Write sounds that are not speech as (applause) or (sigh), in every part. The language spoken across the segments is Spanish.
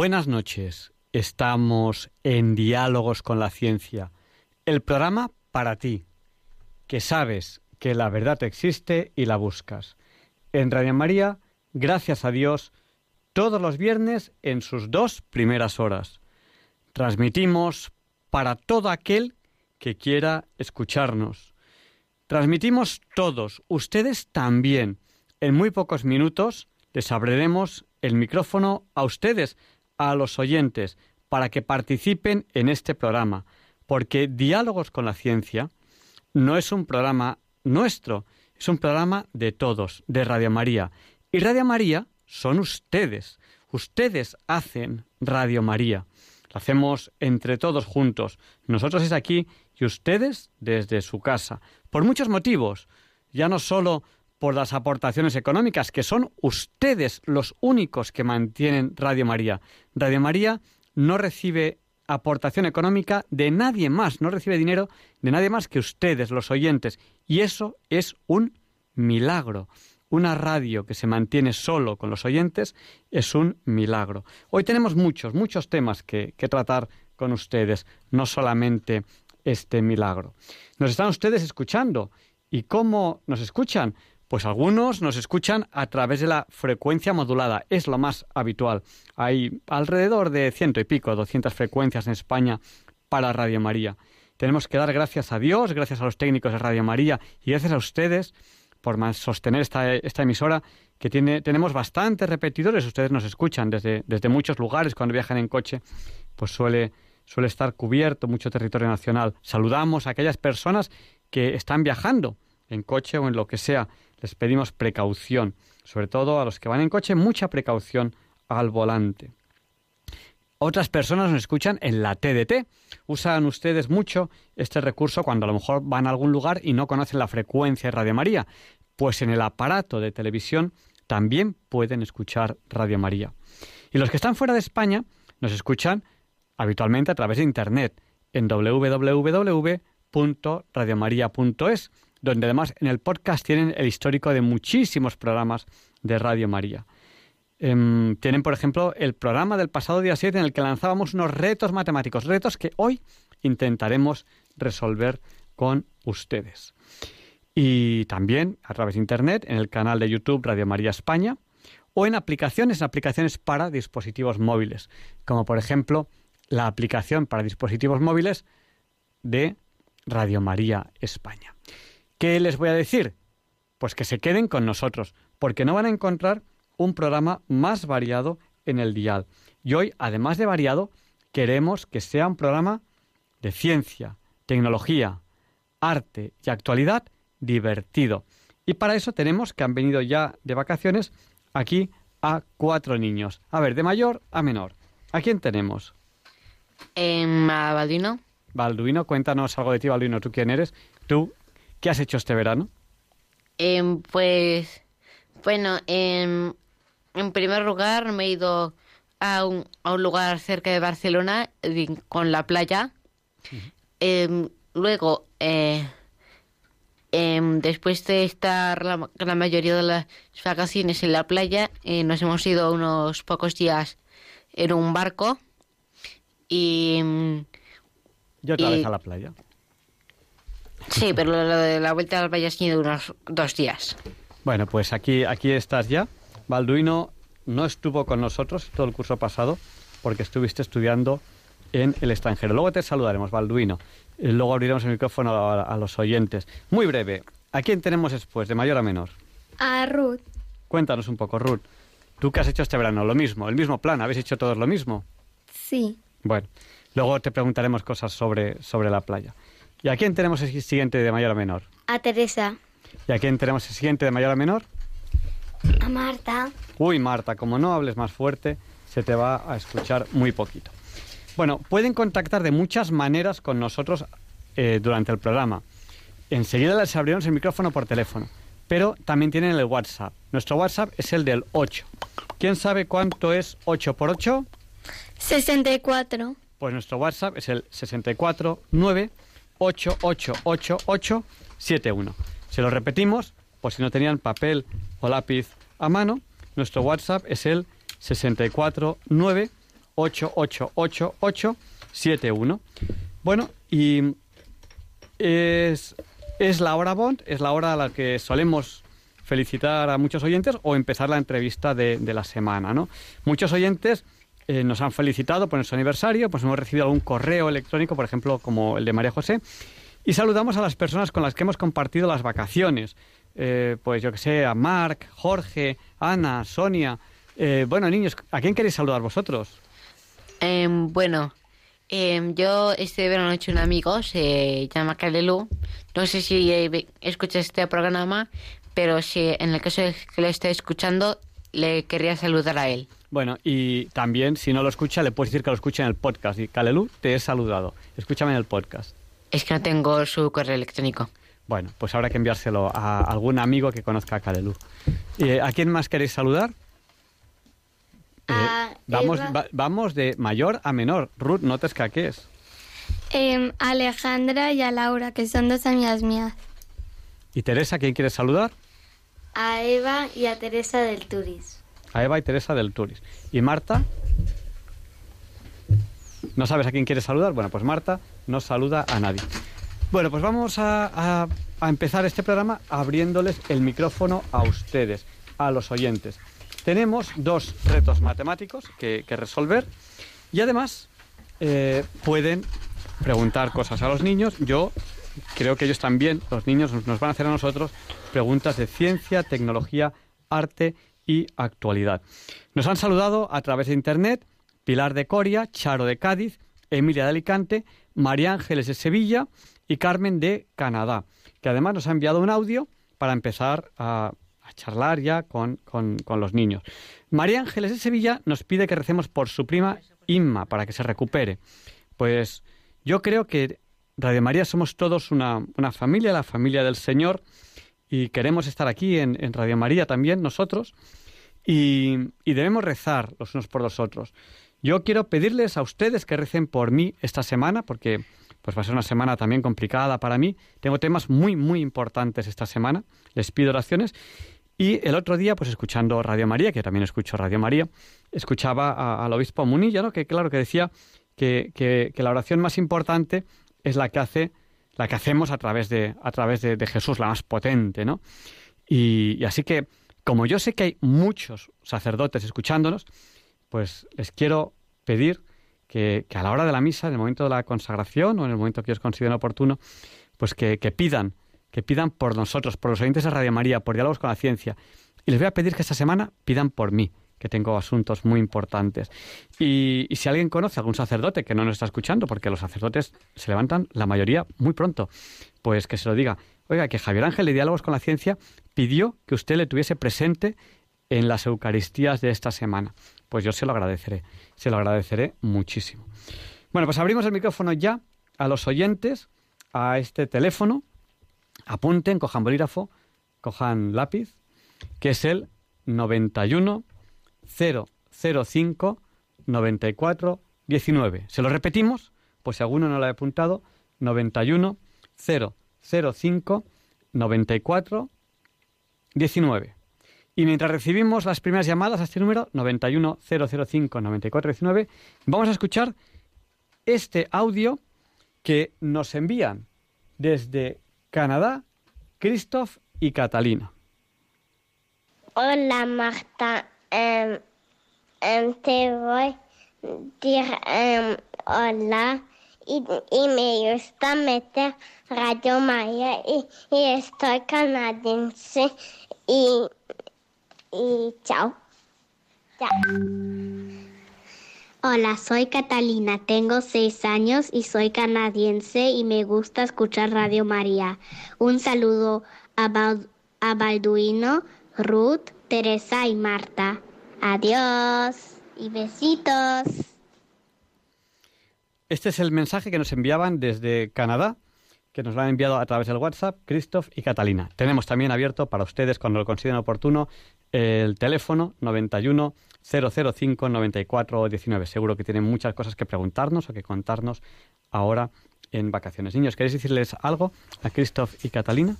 Buenas noches. Estamos en Diálogos con la Ciencia, el programa para ti, que sabes que la verdad existe y la buscas. En Radio María, gracias a Dios, todos los viernes en sus dos primeras horas. Transmitimos para todo aquel que quiera escucharnos. Transmitimos todos, ustedes también. En muy pocos minutos les abriremos el micrófono a ustedes a los oyentes para que participen en este programa, porque Diálogos con la Ciencia no es un programa nuestro, es un programa de todos, de Radio María. Y Radio María son ustedes. Ustedes hacen Radio María. Lo hacemos entre todos juntos. Nosotros es aquí y ustedes desde su casa. Por muchos motivos. Ya no solo por las aportaciones económicas, que son ustedes los únicos que mantienen Radio María. Radio María no recibe aportación económica de nadie más, no recibe dinero de nadie más que ustedes, los oyentes. Y eso es un milagro. Una radio que se mantiene solo con los oyentes es un milagro. Hoy tenemos muchos, muchos temas que, que tratar con ustedes, no solamente este milagro. Nos están ustedes escuchando. ¿Y cómo nos escuchan? Pues algunos nos escuchan a través de la frecuencia modulada, es lo más habitual. Hay alrededor de ciento y pico, doscientas frecuencias en España para Radio María. Tenemos que dar gracias a Dios, gracias a los técnicos de Radio María y gracias a ustedes por sostener esta, esta emisora que tiene, tenemos bastantes repetidores. Ustedes nos escuchan desde, desde muchos lugares cuando viajan en coche, pues suele, suele estar cubierto mucho territorio nacional. Saludamos a aquellas personas que están viajando en coche o en lo que sea les pedimos precaución, sobre todo a los que van en coche, mucha precaución al volante. Otras personas nos escuchan en la TDT. Usan ustedes mucho este recurso cuando a lo mejor van a algún lugar y no conocen la frecuencia de Radio María. Pues en el aparato de televisión también pueden escuchar Radio María. Y los que están fuera de España nos escuchan habitualmente a través de Internet en www.radiomaria.es donde además en el podcast tienen el histórico de muchísimos programas de Radio María. Em, tienen, por ejemplo, el programa del pasado día 7 en el que lanzábamos unos retos matemáticos, retos que hoy intentaremos resolver con ustedes. Y también a través de Internet, en el canal de YouTube Radio María España, o en aplicaciones, en aplicaciones para dispositivos móviles, como por ejemplo la aplicación para dispositivos móviles de Radio María España. ¿Qué les voy a decir? Pues que se queden con nosotros, porque no van a encontrar un programa más variado en el dial. Y hoy, además de variado, queremos que sea un programa de ciencia, tecnología, arte y actualidad divertido. Y para eso tenemos que han venido ya de vacaciones aquí a cuatro niños. A ver, de mayor a menor. ¿A quién tenemos? Em, a Balduino. Balduino, cuéntanos algo de ti, Balduino. ¿Tú quién eres? Tú ¿Qué has hecho este verano? Em, pues, bueno, en primer lugar me he ido a un, a un lugar cerca de Barcelona con la playa. Em, luego, eh, em, después de estar la, mayoría de las vacaciones en la playa, eh, nos hemos ido unos pocos días en un barco y... ¿Y otra vez a la playa? Sí, pero lo de la vuelta al valle ha sido unos dos días. Bueno, pues aquí, aquí estás ya. Balduino no estuvo con nosotros todo el curso pasado porque estuviste estudiando en el extranjero. Luego te saludaremos, Balduino. Y luego abriremos el micrófono a, los oyentes. Muy breve, ¿a quién tenemos después, de mayor a menor? A Ruth. Cuéntanos un poco, Ruth. ¿Tú qué has hecho este verano? Lo mismo, el mismo plan. ¿Habéis hecho todos lo mismo? Sí. Bueno, luego te preguntaremos cosas sobre, sobre la playa. ¿Y a quién tenemos el siguiente de mayor a menor? A Teresa. ¿Y a quién tenemos el siguiente de mayor a menor? A Marta. Uy, Marta, como no hables más fuerte, se te va a escuchar muy poquito. Bueno, pueden contactar de muchas maneras con nosotros eh, durante el programa. Enseguida les abriremos el micrófono por teléfono, pero también tienen el WhatsApp. Nuestro WhatsApp es el del 8. ¿Quién sabe cuánto es 8 por 8? 64. Pues nuestro WhatsApp es el 649888871. Se lo repetimos, por si no tenían papel o lápiz a mano, nuestro WhatsApp es el 649888871. Bueno, y es, es la hora Bond, es la hora a la que solemos felicitar a muchos oyentes o empezar la entrevista de, de la semana, ¿no? Muchos oyentes eh, nos han felicitado por nuestro aniversario, pues hemos recibido algún correo electrónico, por ejemplo, como el de María José, y saludamos a las personas con las que hemos compartido las vacaciones. Eh, pues yo que sé, a Marc, Jorge, Ana, Sonia. Eh, bueno, niños, ¿a quién queréis saludar vosotros? Em, bueno, em, yo este verano he hecho un amigo, se llama Kalelu. No sé si eh, escucha este programa, pero si en el caso de que lo esté escuchando, le querría saludar a él. Bueno, y también, si no lo escucha, le puedes decir que lo escuche en el podcast. Y Kalelu, te he saludado. Escúchame en el podcast. Es que no tengo su correo electrónico. Bueno, pues habrá que enviárselo a algún amigo que conozca a Kalelu. Eh, ¿A quién más queréis saludar? Eh, A vamos, va- vamos de mayor a menor. Ruth, no te escaques. Em, a Alejandra y a Laura, que son dos amigas mías. ¿Y Teresa, quién quieres saludar? A Eva y a Teresa del Turis. A Eva y Teresa del Turis. ¿Y Marta? ¿No sabes a quién quieres saludar? Bueno, pues Marta no saluda a nadie. Bueno, pues vamos a, empezar este programa abriéndoles el micrófono a ustedes, a los oyentes. Tenemos dos retos matemáticos que, que resolver y además eh, pueden preguntar cosas a los niños. Yo creo que ellos también, los niños, nos- van a hacer a nosotros preguntas de ciencia, tecnología, arte y actualidad. Nos han saludado a través de Internet Pilar de Coria, Charo de Cádiz, Emilia de Alicante, María Ángeles de Sevilla y Carmen de Canadá, que además nos ha enviado un audio para empezar a, a charlar ya con, con- con los niños. María Ángeles de Sevilla nos pide que recemos por su prima Inma para que se recupere. Pues yo creo que Radio María somos todos una, una familia, la familia del Señor, y queremos estar aquí en, en Radio María también nosotros, y, y debemos rezar los unos por los otros. Yo quiero pedirles a ustedes que recen por mí esta semana, porque pues va a ser una semana también complicada para mí. Tengo temas muy, muy importantes esta semana. Les pido oraciones. Y el otro día, pues escuchando Radio María, que también escucho Radio María, escuchaba a- al obispo Munilla, ¿no? que claro, que decía que, que- que la oración más importante es la que hace, la que hacemos a través de, a través de, de Jesús, la más potente, ¿no? Y, así que, como yo sé que hay muchos sacerdotes escuchándonos, pues les quiero pedir que, que a la hora de la misa, en el momento de la consagración o en el momento que ellos consideren oportuno, pues que, que pidan, que pidan por nosotros, por los oyentes de Radio María, por diálogos con la ciencia. Y les voy a pedir que esta semana pidan por mí, que tengo asuntos muy importantes. Y, si alguien conoce algún sacerdote que no nos está escuchando, porque los sacerdotes se levantan la mayoría muy pronto, pues que se lo diga. Oiga, que Javier Ángel de Diálogos con la Ciencia pidió que usted le tuviese presente en las Eucaristías de esta semana. Pues yo se lo agradeceré, se lo agradeceré muchísimo. Bueno, pues abrimos el micrófono ya a los oyentes, a este teléfono. Apunten, cojan bolígrafo, cojan lápiz, que es el 91 005 94 19. ¿Se lo repetimos? Pues si alguno no lo ha apuntado, 91 005 94 19. Y mientras recibimos las primeras llamadas a este número, 91005-9419, vamos a escuchar este audio que nos envían desde Canadá, Christoph y Catalina. Hola Marta, Em, em, te voy a decir em, hola y, me gusta meter Radio María y, y estoy canadiense y, y chao. Hola, soy Catalina, tengo seis años y soy canadiense y me gusta escuchar Radio María. Un saludo a Balduino, Ruth, Teresa y Marta. Adiós y besitos. Este es el mensaje que nos enviaban desde Canadá, que nos lo han enviado a través del WhatsApp, Christoph y Catalina. Tenemos también abierto para ustedes, cuando lo consideren oportuno, el teléfono 91 005 94 19. Seguro que tienen muchas cosas que preguntarnos o que contarnos ahora en vacaciones. Niños, ¿queréis decirles algo a Christoph y Catalina?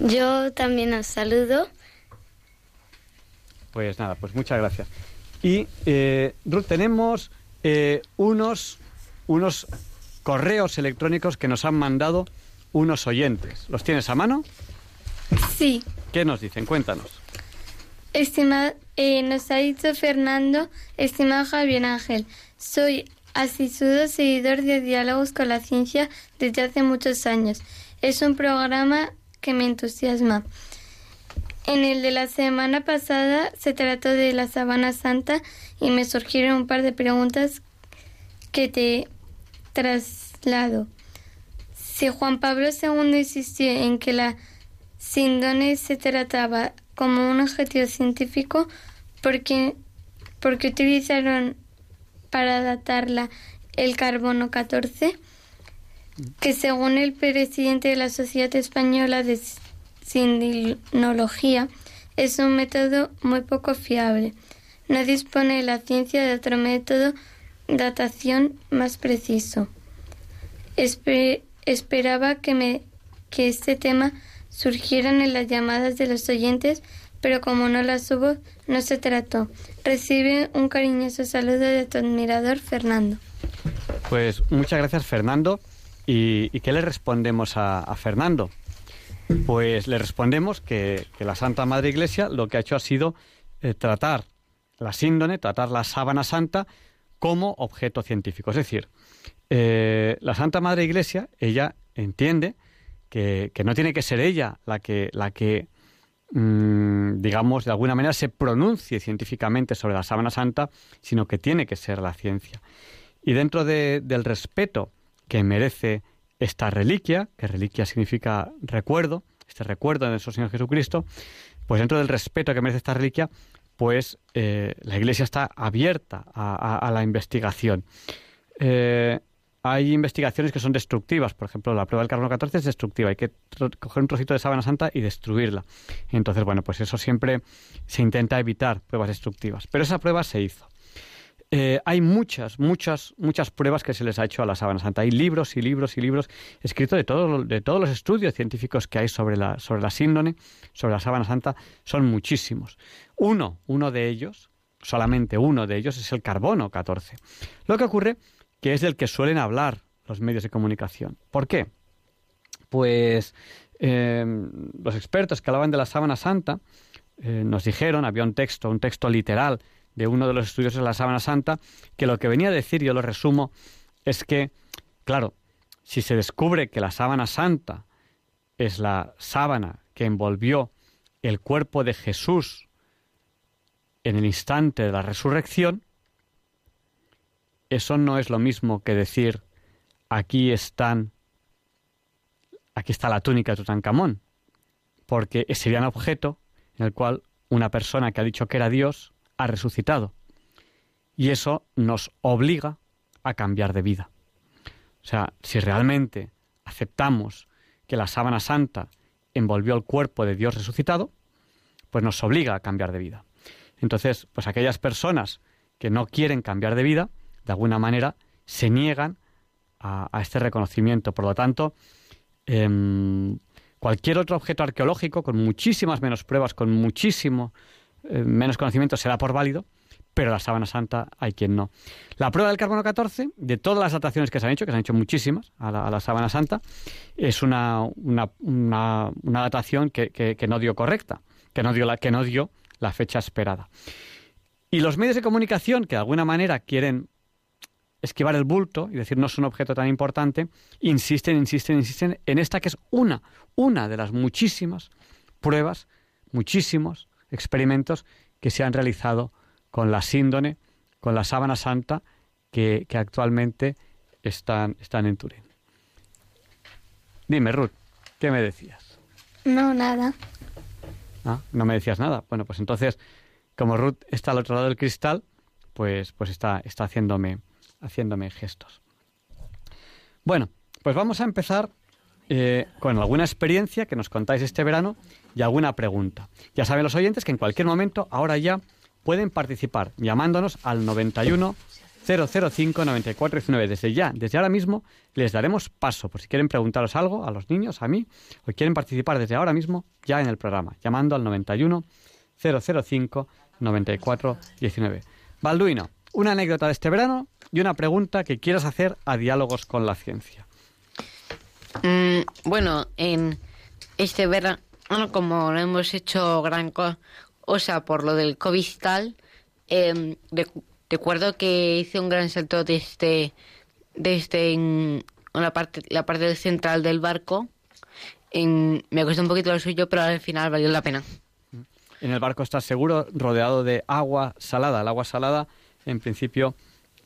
Yo también os saludo. Pues nada, pues muchas gracias. Y eh, Ruth, tenemos eh, unos, unos correos electrónicos que nos han mandado unos oyentes. ¿Los tienes a mano? Sí. ¿Qué nos dicen? Cuéntanos. Estimado, eh, nos ha dicho Fernando, estimado Javier Ángel, soy asiduo seguidor de Diálogos con la Ciencia desde hace muchos años. Es un programa me entusiasma. En el de la semana pasada se trató de la Sabana Santa y me surgieron un par de preguntas que te traslado. Si Juan Pablo II insistió en que la síndone se trataba como un objetivo científico, ¿por qué, porque utilizaron para datarla el carbono 14? Que según el presidente de la Sociedad Española de Sindinología, es un método muy poco fiable. No dispone la ciencia de otro método de datación más preciso. esperaba que, me, que este tema surgieran en las llamadas de los oyentes, pero como no las hubo, no se trató. Recibe un cariñoso saludo de tu admirador, Fernando. Pues muchas gracias, Fernando. ¿Y, qué le respondemos a, Fernando? Pues le respondemos que, la Santa Madre Iglesia lo que ha hecho ha sido eh, tratar la síndone, tratar la sábana santa como objeto científico. Es decir, eh, la Santa Madre Iglesia, ella entiende que, no tiene que ser ella la que, la que mm, digamos, de alguna manera se pronuncie científicamente sobre la sábana santa, sino que tiene que ser la ciencia. Y dentro del respeto que merece esta reliquia, que reliquia significa recuerdo, este recuerdo de nuestro Señor Jesucristo, pues dentro del respeto que merece esta reliquia, pues eh, la Iglesia está abierta a, la investigación. Eh, hay investigaciones que son destructivas. Por ejemplo, la prueba del carbono 14 es destructiva. Hay que coger un trocito de sábana santa y destruirla. Entonces, bueno, pues eso siempre se intenta evitar pruebas destructivas. Pero esa prueba se hizo. Eh, hay muchas, muchas, muchas pruebas que se les ha hecho a la sábana santa. Hay libros y libros y libros escritos de, todo, de todos los estudios científicos que hay sobre la, sobre la síndone, sobre la sábana santa. Son muchísimos. Uno, uno de ellos, solamente uno de ellos, es el carbono 14. Lo que ocurre que es del que suelen hablar los medios de comunicación. ¿Por qué? Pues em, los expertos que hablaban de la sábana santa eh, nos dijeron, había un texto, un texto literal de uno de los estudios de la sábana santa, que lo que venía a decir, yo lo resumo, es que, claro, si se descubre que la sábana santa es la sábana que envolvió el cuerpo de Jesús en el instante de la resurrección, eso no es lo mismo que decir aquí están aquí está la túnica de Tutankamón, porque sería un objeto en el cual una persona que ha dicho que era Dios ha resucitado. Y eso nos obliga a cambiar de vida. O sea, si realmente aceptamos que la sábana santa envolvió el cuerpo de Dios resucitado, pues nos obliga a cambiar de vida. Entonces, pues aquellas personas que no quieren cambiar de vida, de alguna manera, se niegan a, este reconocimiento. Por lo tanto, em, cualquier otro objeto arqueológico, con muchísimas menos pruebas, con muchísimo eh, menos conocimiento, se da por válido, pero la sábana santa hay quien no. La prueba del carbono 14, de todas las dataciones que se han hecho, que se han hecho muchísimas a la, sábana santa, es una, una, una, datación que, que, no dio correcta, que no dio, la, que no dio la fecha esperada. Y los medios de comunicación que de alguna manera quieren esquivar el bulto y decir no es un objeto tan importante, insisten, insisten, insisten en esta que es una, una de las muchísimas pruebas, muchísimos experimentos que se han realizado con la síndone, con la sábana santa, que, actualmente están, están en Turín. Dime, Ruth, ¿qué me decías? No, nada. Ah, no me decías nada. Bueno, pues entonces, como Ruth está al otro lado del cristal, pues, pues está, está haciéndome, haciéndome gestos. Bueno, pues vamos a empezar eh, con alguna experiencia que nos contáis este verano y alguna pregunta. Ya saben los oyentes que en cualquier momento, ahora ya, pueden participar llamándonos al 91 005 9419. Desde ya, desde ahora mismo, les daremos paso por si quieren preguntaros algo a los niños, a mí, o quieren participar desde ahora mismo ya en el programa, llamando al 91 005 9419. Balduino, una anécdota de este verano y una pregunta que quieras hacer a Diálogos con la Ciencia. Mm, bueno, en este verano, como no hemos hecho gran cosa por lo del COVID y tal, eh, recuerdo que hice un gran salto desde, desde en la parte, la parte central del barco. En, me costó un poquito lo suyo, pero al final valió la pena. En el barco estás seguro, rodeado de agua salada. El agua salada, en principio,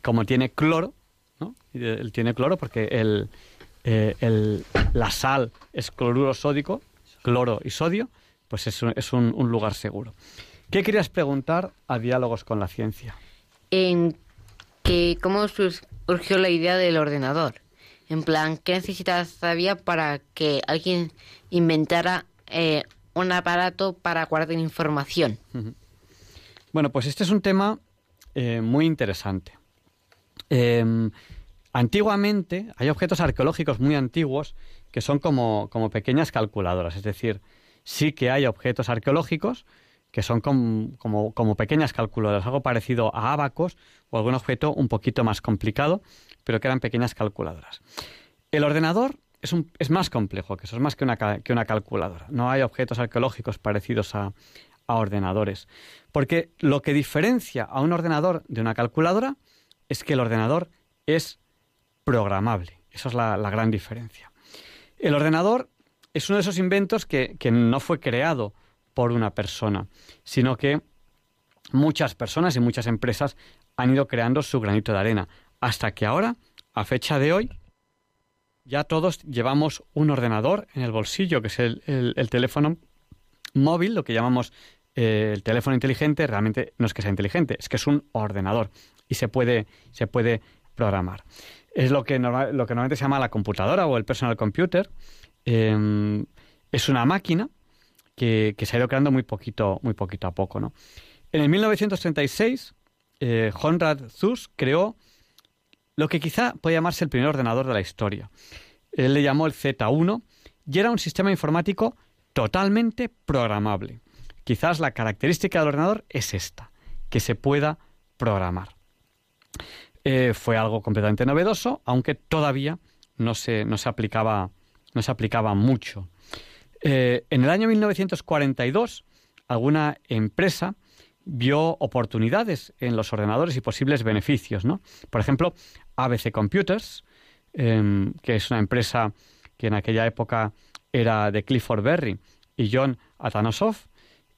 como tiene cloro, ¿no? Él tiene cloro porque el, eh, el, la sal es cloruro sódico, cloro y sodio, pues es, un, es un, un lugar seguro. ¿Qué querías preguntar a Diálogos con la Ciencia? En que cómo surgió la idea del ordenador. En plan, ¿qué necesitas había para que alguien inventara eh, un aparato para guardar información? Bueno, pues este es un tema eh, muy interesante. Eh, antiguamente hay objetos arqueológicos muy antiguos que son como, como pequeñas calculadoras, es decir, sí que hay objetos arqueológicos que son como, como, pequeñas calculadoras, algo parecido a abacos o algún objeto un poquito más complicado, pero que eran pequeñas calculadoras. El ordenador es, es más complejo, que eso es más que una, que una calculadora. No hay objetos arqueológicos parecidos a, a ordenadores. Porque lo que diferencia a un ordenador de una calculadora es que el ordenador es programable. Esa es la, gran diferencia. El ordenador es uno de esos inventos que, no fue creado por una persona, sino que muchas personas y muchas empresas han ido creando su granito de arena, hasta que ahora, a fecha de hoy, ya todos llevamos un ordenador en el bolsillo, que es el teléfono móvil, lo que llamamos eh, el teléfono inteligente, realmente no es que sea inteligente, es que es un ordenador y se puede, se puede programar. Es lo que, normal, lo que normalmente se llama la computadora o el personal computer. Eh, es una máquina que, se ha ido creando muy poquito, muy poquito a poco. ¿no? En el 1936, eh, Konrad creó lo que quizá puede llamarse el primer ordenador de la historia. Él le llamó el Z1 y era un sistema informático totalmente programable. Quizás la característica del ordenador es esta, que se pueda programar. Eh, fue algo completamente novedoso, aunque todavía no se, no se, aplicaba, no se aplicaba mucho. Eh, en el año 1942, alguna empresa vio oportunidades en los ordenadores y posibles beneficios. ¿no? Por ejemplo, ABC Computers, eh, que es una empresa que en aquella época era de Clifford Berry y John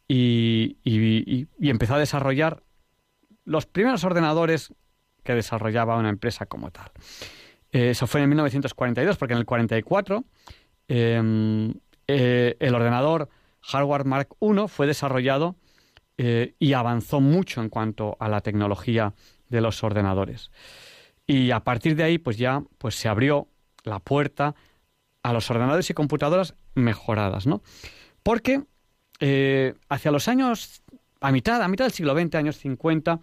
y, y, empezó a desarrollar los primeros ordenadores que desarrollaba una empresa como tal. Eh, eso fue en 1942, porque en el 44 eh, eh, el ordenador Hardware Mark I fue desarrollado eh, y avanzó mucho en cuanto a la tecnología de los ordenadores. Y a partir de ahí, pues ya pues se abrió la puerta a los ordenadores y computadoras mejoradas, ¿no? Porque hacia los años, a mitad, a mitad del siglo XX, años 50,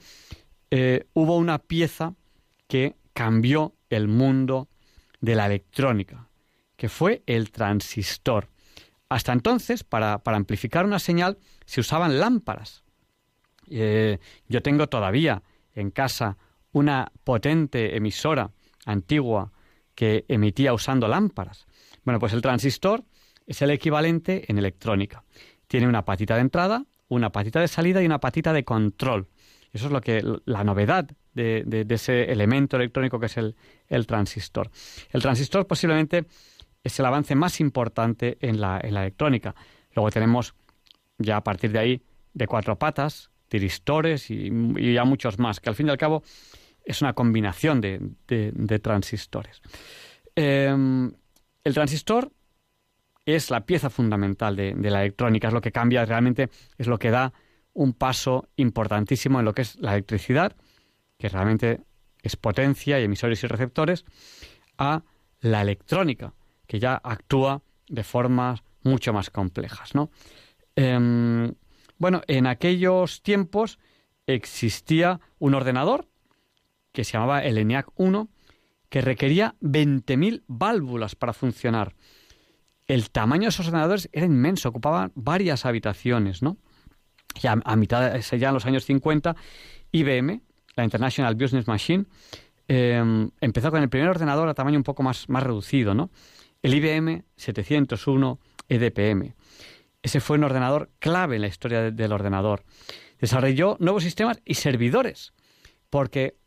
eh, hubo una pieza que cambió el mundo de la electrónica, que fue el transistor. Hasta entonces, para, para amplificar una señal, se usaban lámparas. Eh, yo tengo todavía en casa una potente emisora antigua que emitía usando lámparas. Bueno, pues el transistor es el equivalente en electrónica. Tiene una patita de entrada, una patita de salida y una patita de control. Eso es lo que la novedad de, ese elemento electrónico que es el, transistor. El transistor posiblemente es el avance más importante en la, electrónica. Luego tenemos ya a partir de ahí de cuatro patas, tiristores y, y ya muchos más, que al fin y al cabo es una combinación de, transistores. Eh, el transistor es la pieza fundamental de, la electrónica, es lo que cambia realmente, es lo que da un paso importantísimo en lo que es la electricidad, que realmente es potencia y emisores y receptores, a la electrónica, que ya actúa de formas mucho más complejas. ¿no? Em, bueno, en aquellos tiempos existía un ordenador que se llamaba el ENIAC 1, que requería 20.000 válvulas para funcionar. El tamaño de esos ordenadores era inmenso, ocupaba varias habitaciones, ¿no? Ya a mitad, ya en los años 50, IBM, la International Business Machine, em, empezó con el primer ordenador a tamaño un poco más, más reducido, ¿no? El IBM 701 EDPM. Ese fue un ordenador clave en la historia del ordenador. Desarrolló nuevos sistemas y servidores, porque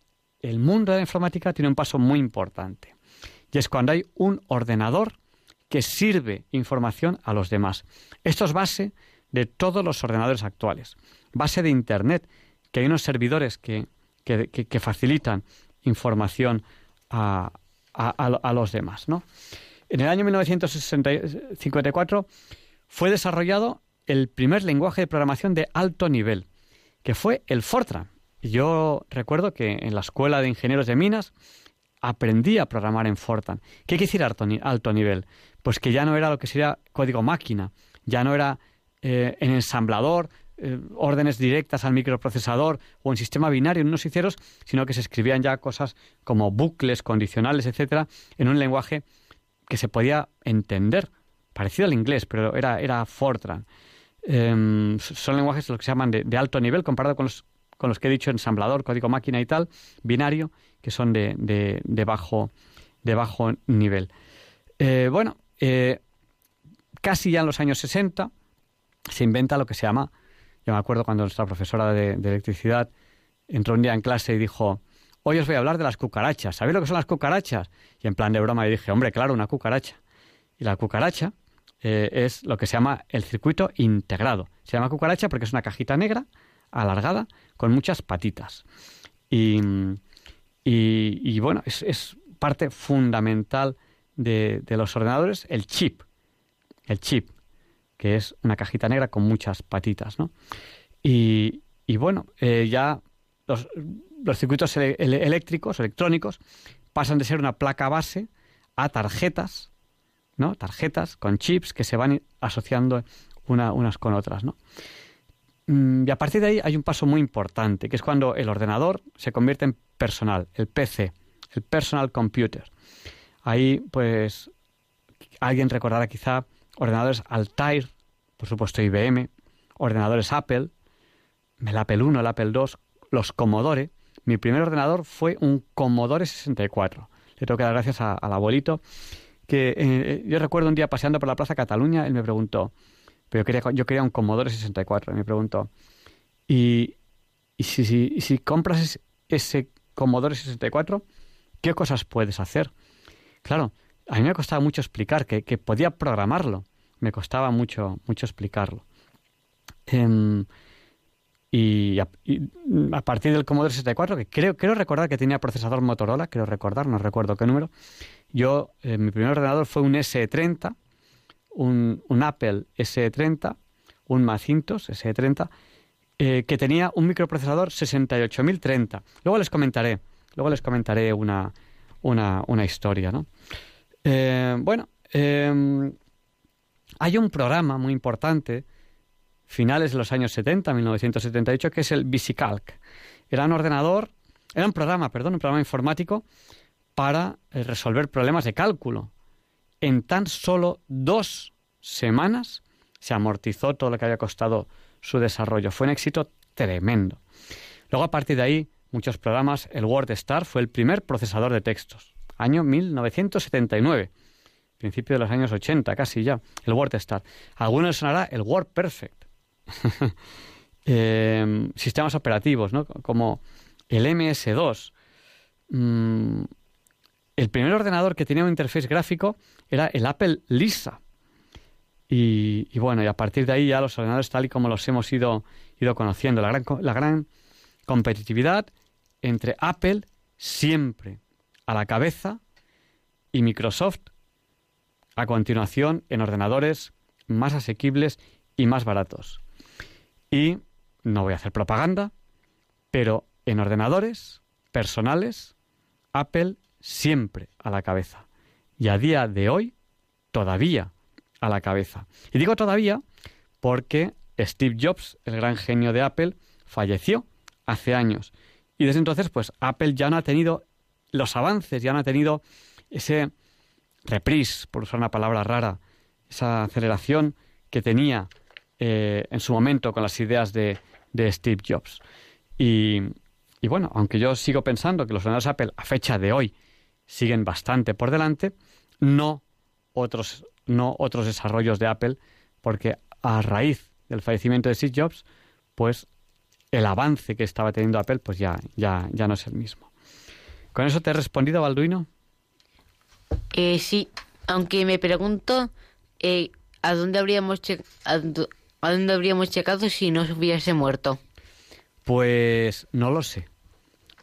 el mundo de la informática tiene un paso muy importante. Y es cuando hay un ordenador que sirve información a los demás. Esto es base de todos los ordenadores actuales. Base de Internet, que hay unos servidores que, facilitan información a, los demás. ¿no? En el año 1954 fue desarrollado el primer lenguaje de programación de alto nivel, que fue el Fortran. Yo recuerdo que en la escuela de ingenieros de minas aprendí a programar en Fortran. ¿Qué quiere decir alto, nivel? Pues que ya no era lo que sería código máquina, ya no era eh, en ensamblador, eh, órdenes directas al microprocesador o en sistema binario en unos ceros, sino que se escribían ya cosas como bucles, condicionales, etcétera, en un lenguaje que se podía entender, parecido al inglés, pero era, era Fortran. Em, son lenguajes lo que se llaman de alto nivel comparado con los con los que he dicho ensamblador, código máquina y tal, binario, que son de, de, bajo, de bajo nivel. Eh, bueno, casi ya en los años 60 se inventa lo que se llama, yo me acuerdo cuando nuestra profesora de, electricidad entró un día en clase y dijo, hoy os voy a hablar de las cucarachas, ¿sabéis lo que son las cucarachas? Y en plan de broma le dije, hombre, claro, una cucaracha. Y la cucaracha eh, es lo que se llama el circuito integrado. Se llama cucaracha porque es una cajita negra alargada con muchas patitas. Y, y, bueno, es, es, parte fundamental de, de, los ordenadores el chip. El chip, que es una cajita negra con muchas patitas, ¿no? Y, y bueno, eh, ya los, los circuitos eléctricos, electrónicos, pasan de ser una placa base a tarjetas, ¿no? Tarjetas con chips que se van asociando una, unas con otras, ¿no? Mm, y a partir de ahí hay un paso muy importante, que es cuando el ordenador se convierte en personal, el PC, el personal computer. Ahí, pues, alguien recordará quizá ordenadores Altair, por supuesto IBM, ordenadores Apple, el Apple I, el Apple II, los Commodore. Mi primer ordenador fue un Commodore 64. Le tengo que dar gracias al abuelito, que eh, yo recuerdo un día paseando por la Plaza Cataluña, él me preguntó, pero yo quería, un Commodore 64. Y me preguntó, ¿y, si, compras ese Commodore 64, qué cosas puedes hacer? Claro, a mí me costaba mucho explicar que podía programarlo. Me costaba mucho, mucho explicarlo. Em, y, a, partir del Commodore 64, que creo, recordar que tenía procesador Motorola, creo recordar, no recuerdo qué número, yo, eh, mi primer ordenador fue un S30 un, Apple S30, un Macintosh S30, eh, que tenía un microprocesador 68030. Luego les comentaré, luego les comentaré una, una, historia, ¿no? Eh, bueno, em, hay un programa muy importante, finales de los años 70, 1978, que es el VisiCalc. Era un ordenador, era un programa, perdón, un programa informático para eh, resolver problemas de cálculo en tan solo dos semanas se amortizó todo lo que había costado su desarrollo. Fue un éxito tremendo. Luego, a partir de ahí, muchos programas, el WordStar fue el primer procesador de textos, año 1979, principio de los años 80, casi ya, el WordStar. Algunos sonará el WordPerfect. (laughs) eh, sistemas operativos, ¿no? Como el MS2. Mm, el primer ordenador que tenía un interfaz gráfico era el Apple Lisa. Y, bueno, y a partir de ahí ya los ordenadores tal y como los hemos ido, ido conociendo. La gran, la gran competitividad entre Apple siempre a la cabeza y Microsoft a continuación en ordenadores más asequibles y más baratos. Y no voy a hacer propaganda, pero en ordenadores personales, Apple siempre a la cabeza. Y a día de hoy, todavía a la cabeza. Y digo todavía porque Steve Jobs, el gran genio de Apple, falleció hace años. Y desde entonces, pues Apple ya no ha tenido los avances, ya no ha tenido ese reprise, por usar una palabra rara, esa aceleración que tenía eh, en su momento con las ideas de, de Steve Jobs. Y, y, bueno, aunque yo sigo pensando que los ordenadores Apple a fecha de hoy siguen bastante por delante, no otros, no otros desarrollos de Apple, porque a raíz del fallecimiento de Steve Jobs, pues el avance que estaba teniendo Apple, pues ya, ya, ya no es el mismo. ¿Con eso te he respondido, Balduino? Eh, sí, aunque me pregunto eh, a dónde habríamos a, dónde habríamos checado si no hubiese muerto. Pues no lo sé,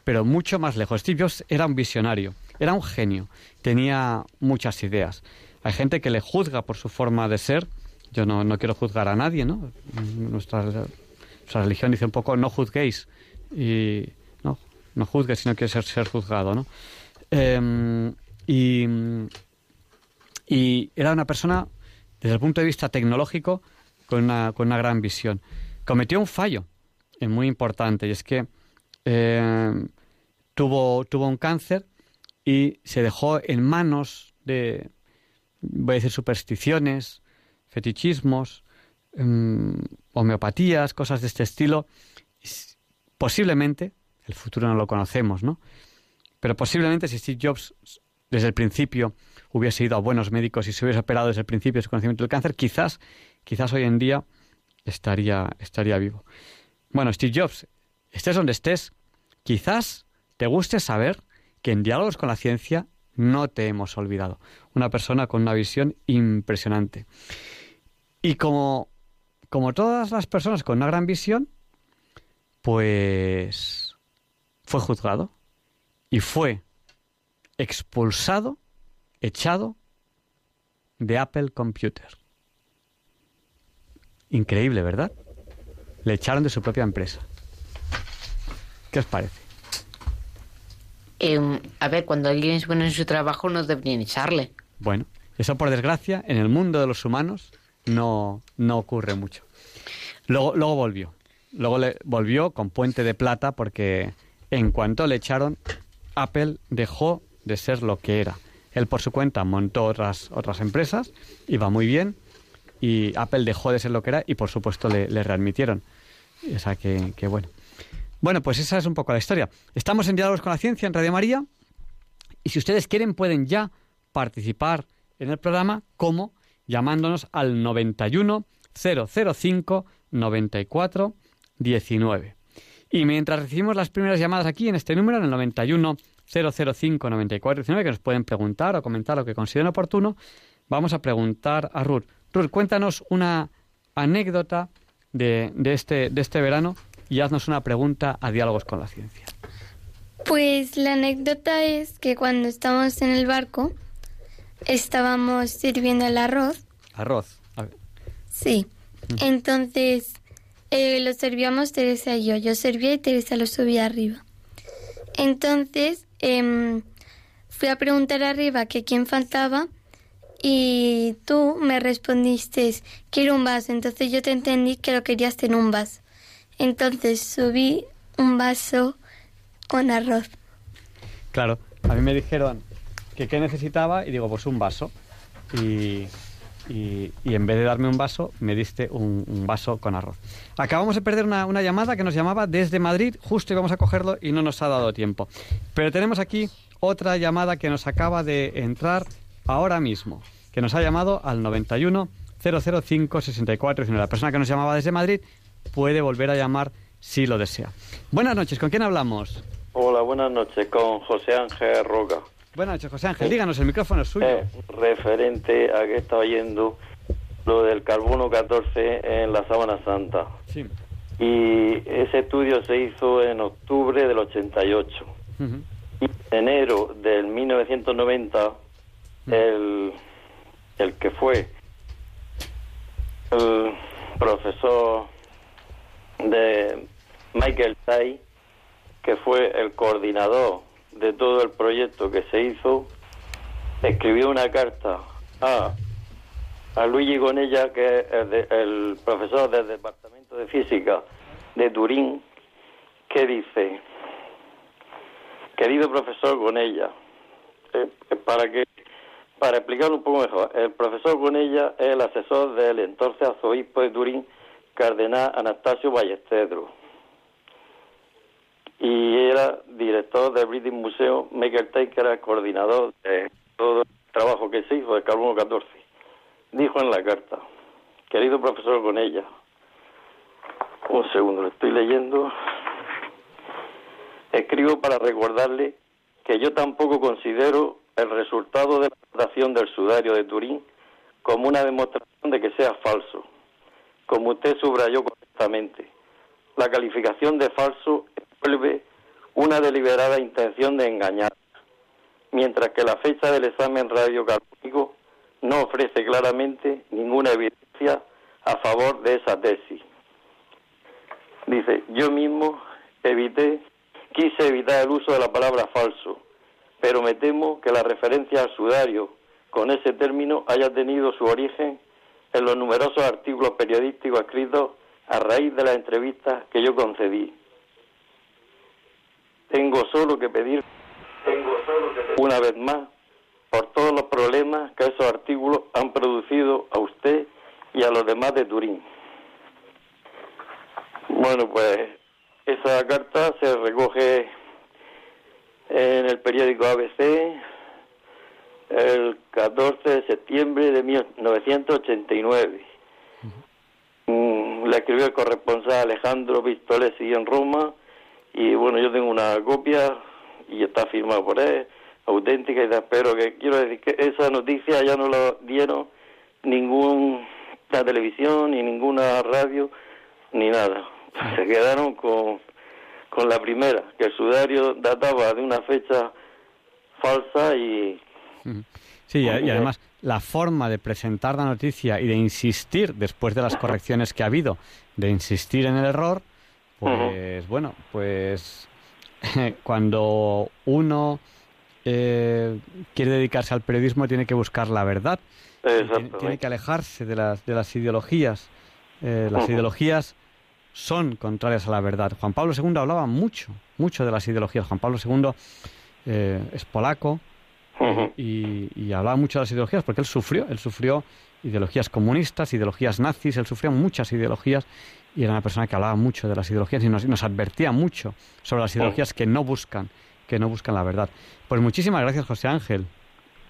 pero mucho más lejos. Steve Jobs era un visionario, era un genio, tenía muchas ideas. Hay gente que le juzga por su forma de ser. Yo no, no quiero juzgar a nadie, ¿no? Nuestra, nuestra religión dice un poco no juzguéis y no, no juzgues si no quieres ser, ser juzgado, ¿no? Eh, y, y era una persona, desde el punto de vista tecnológico, con una, con una gran visión. Cometió un fallo eh, muy importante y es que eh, tuvo, tuvo un cáncer y se dejó en manos de, voy a decir, supersticiones, fetichismos, um, homeopatías, cosas de este estilo. Posiblemente, el futuro no lo conocemos, ¿no? Pero posiblemente si Steve Jobs desde el principio hubiese ido a buenos médicos y se hubiese operado desde el principio su conocimiento del cáncer, quizás, quizás hoy en día estaría, estaría vivo. Bueno, Steve Jobs, estés donde estés, quizás te guste saber que en Diálogos con la Ciencia no te hemos olvidado. Una persona con una visión impresionante. Y como, como todas las personas con una gran visión, pues fue juzgado y fue expulsado, echado de Apple Computer. Increíble, ¿verdad? Le echaron de su propia empresa. ¿Qué os parece? Eh, a ver, cuando alguien es bueno en su trabajo no deberían echarle. Bueno, eso por desgracia en el mundo de los humanos no, no ocurre mucho. Luego, luego volvió. Luego le volvió con puente de plata porque en cuanto le echaron, Apple dejó de ser lo que era. Él por su cuenta montó otras, otras empresas, iba muy bien, y Apple dejó de ser lo que era y por supuesto le, readmitieron. O sea que, que, bueno. Bueno, pues esa es un poco la historia. Estamos en Diálogos con la Ciencia en Radio María y si ustedes quieren pueden ya participar en el programa como llamándonos al 91 005 94 19. Y mientras recibimos las primeras llamadas aquí en este número, en el 91 005 94 19, que nos pueden preguntar o comentar lo que consideren oportuno, vamos a preguntar a Ruth. Ruth, cuéntanos una anécdota de, de, este, de este verano y haznos una pregunta a Diálogos con la Ciencia. Pues la anécdota es que cuando estábamos en el barco estábamos sirviendo el arroz. ¿Arroz? Sí. Entonces eh, lo servíamos Teresa y yo. Yo servía y Teresa lo subía arriba. Entonces eh, fui a preguntar arriba que quién faltaba y tú me respondiste, quiero un vaso. Entonces yo te entendí que lo querías en un vaso. Entonces subí un vaso con arroz. Claro, a mí me dijeron que qué necesitaba y digo, pues un vaso. Y, y, en vez de darme un vaso, me diste un, un vaso con arroz. Acabamos de perder una, una, llamada que nos llamaba desde Madrid, justo íbamos a cogerlo y no nos ha dado tiempo. Pero tenemos aquí otra llamada que nos acaba de entrar ahora mismo, que nos ha llamado al 91 005 64 La persona que nos llamaba desde Madrid puede volver a llamar si lo desea. Buenas noches, ¿con quién hablamos? Hola, buenas noches, con José Ángel Roca. Buenas noches, José Ángel. Díganos, el micrófono es suyo. Eh, referente a que estaba yendo lo del carbono 14 en la Sábana Santa. Sí. Y ese estudio se hizo en octubre del 88. Uh -huh. Y en enero del 1990, uh -huh. el, el que fue el profesor de Michael Tai, que fue el coordinador de todo el proyecto que se hizo, escribió una carta a, a Luigi Gonella, que es el, el profesor del Departamento de Física de Turín, que dice, querido profesor Gonella, eh, eh, para que para explicarlo un poco mejor, el profesor Gonella es el asesor del entonces arzobispo de Turín, cardenal Anastasio Ballestedro. Y era director del British Museum, Tate, que era coordinador de todo el trabajo que se hizo del carbono 14. Dijo en la carta, querido profesor Gonella, un segundo, lo estoy leyendo. Escribo para recordarle que yo tampoco considero el resultado de la votación del sudario de Turín como una demostración de que sea falso. Como usted subrayó correctamente, la calificación de falso envuelve una deliberada intención de engañar, mientras que la fecha del examen radiocarbónico no ofrece claramente ninguna evidencia a favor de esa tesis. Dice, yo mismo evité, quise evitar el uso de la palabra falso, pero me temo que la referencia al sudario con ese término haya tenido su origen en los numerosos artículos periodísticos escritos a raíz de las entrevistas que yo concedí. Tengo solo que pedir una vez más por todos los problemas que esos artículos han producido a usted y a los demás de Turín. Bueno, pues esa carta se recoge en el periódico ABC el 14 de septiembre de 1989. Mm, la escribió el corresponsal Alejandro Pistolesi en Roma y bueno, yo tengo una copia y está firmada por él, auténtica y tal, pero que quiero decir que esa noticia ya no la dieron ninguna televisión ni ninguna radio ni nada. Se quedaron con, con la primera, que el sudario databa de una fecha falsa y... Sí, y además la forma de presentar la noticia y de insistir, después de las correcciones que ha habido, de insistir en el error, pues bueno, pues (laughs) cuando uno eh, quiere dedicarse al periodismo tiene que buscar la verdad, tiene, tiene, que alejarse de las, de las ideologías. Eh, las ideologías son contrarias a la verdad. Juan Pablo II hablaba mucho, mucho de las ideologías. Juan Pablo II eh, es polaco y, y, hablaba mucho de las ideologías porque él sufrió, él sufrió ideologías comunistas, ideologías nazis, él sufrió muchas ideologías y era una persona que hablaba mucho de las ideologías y nos, nos advertía mucho sobre las ideologías que no buscan, que no buscan la verdad. Pues muchísimas gracias, José Ángel.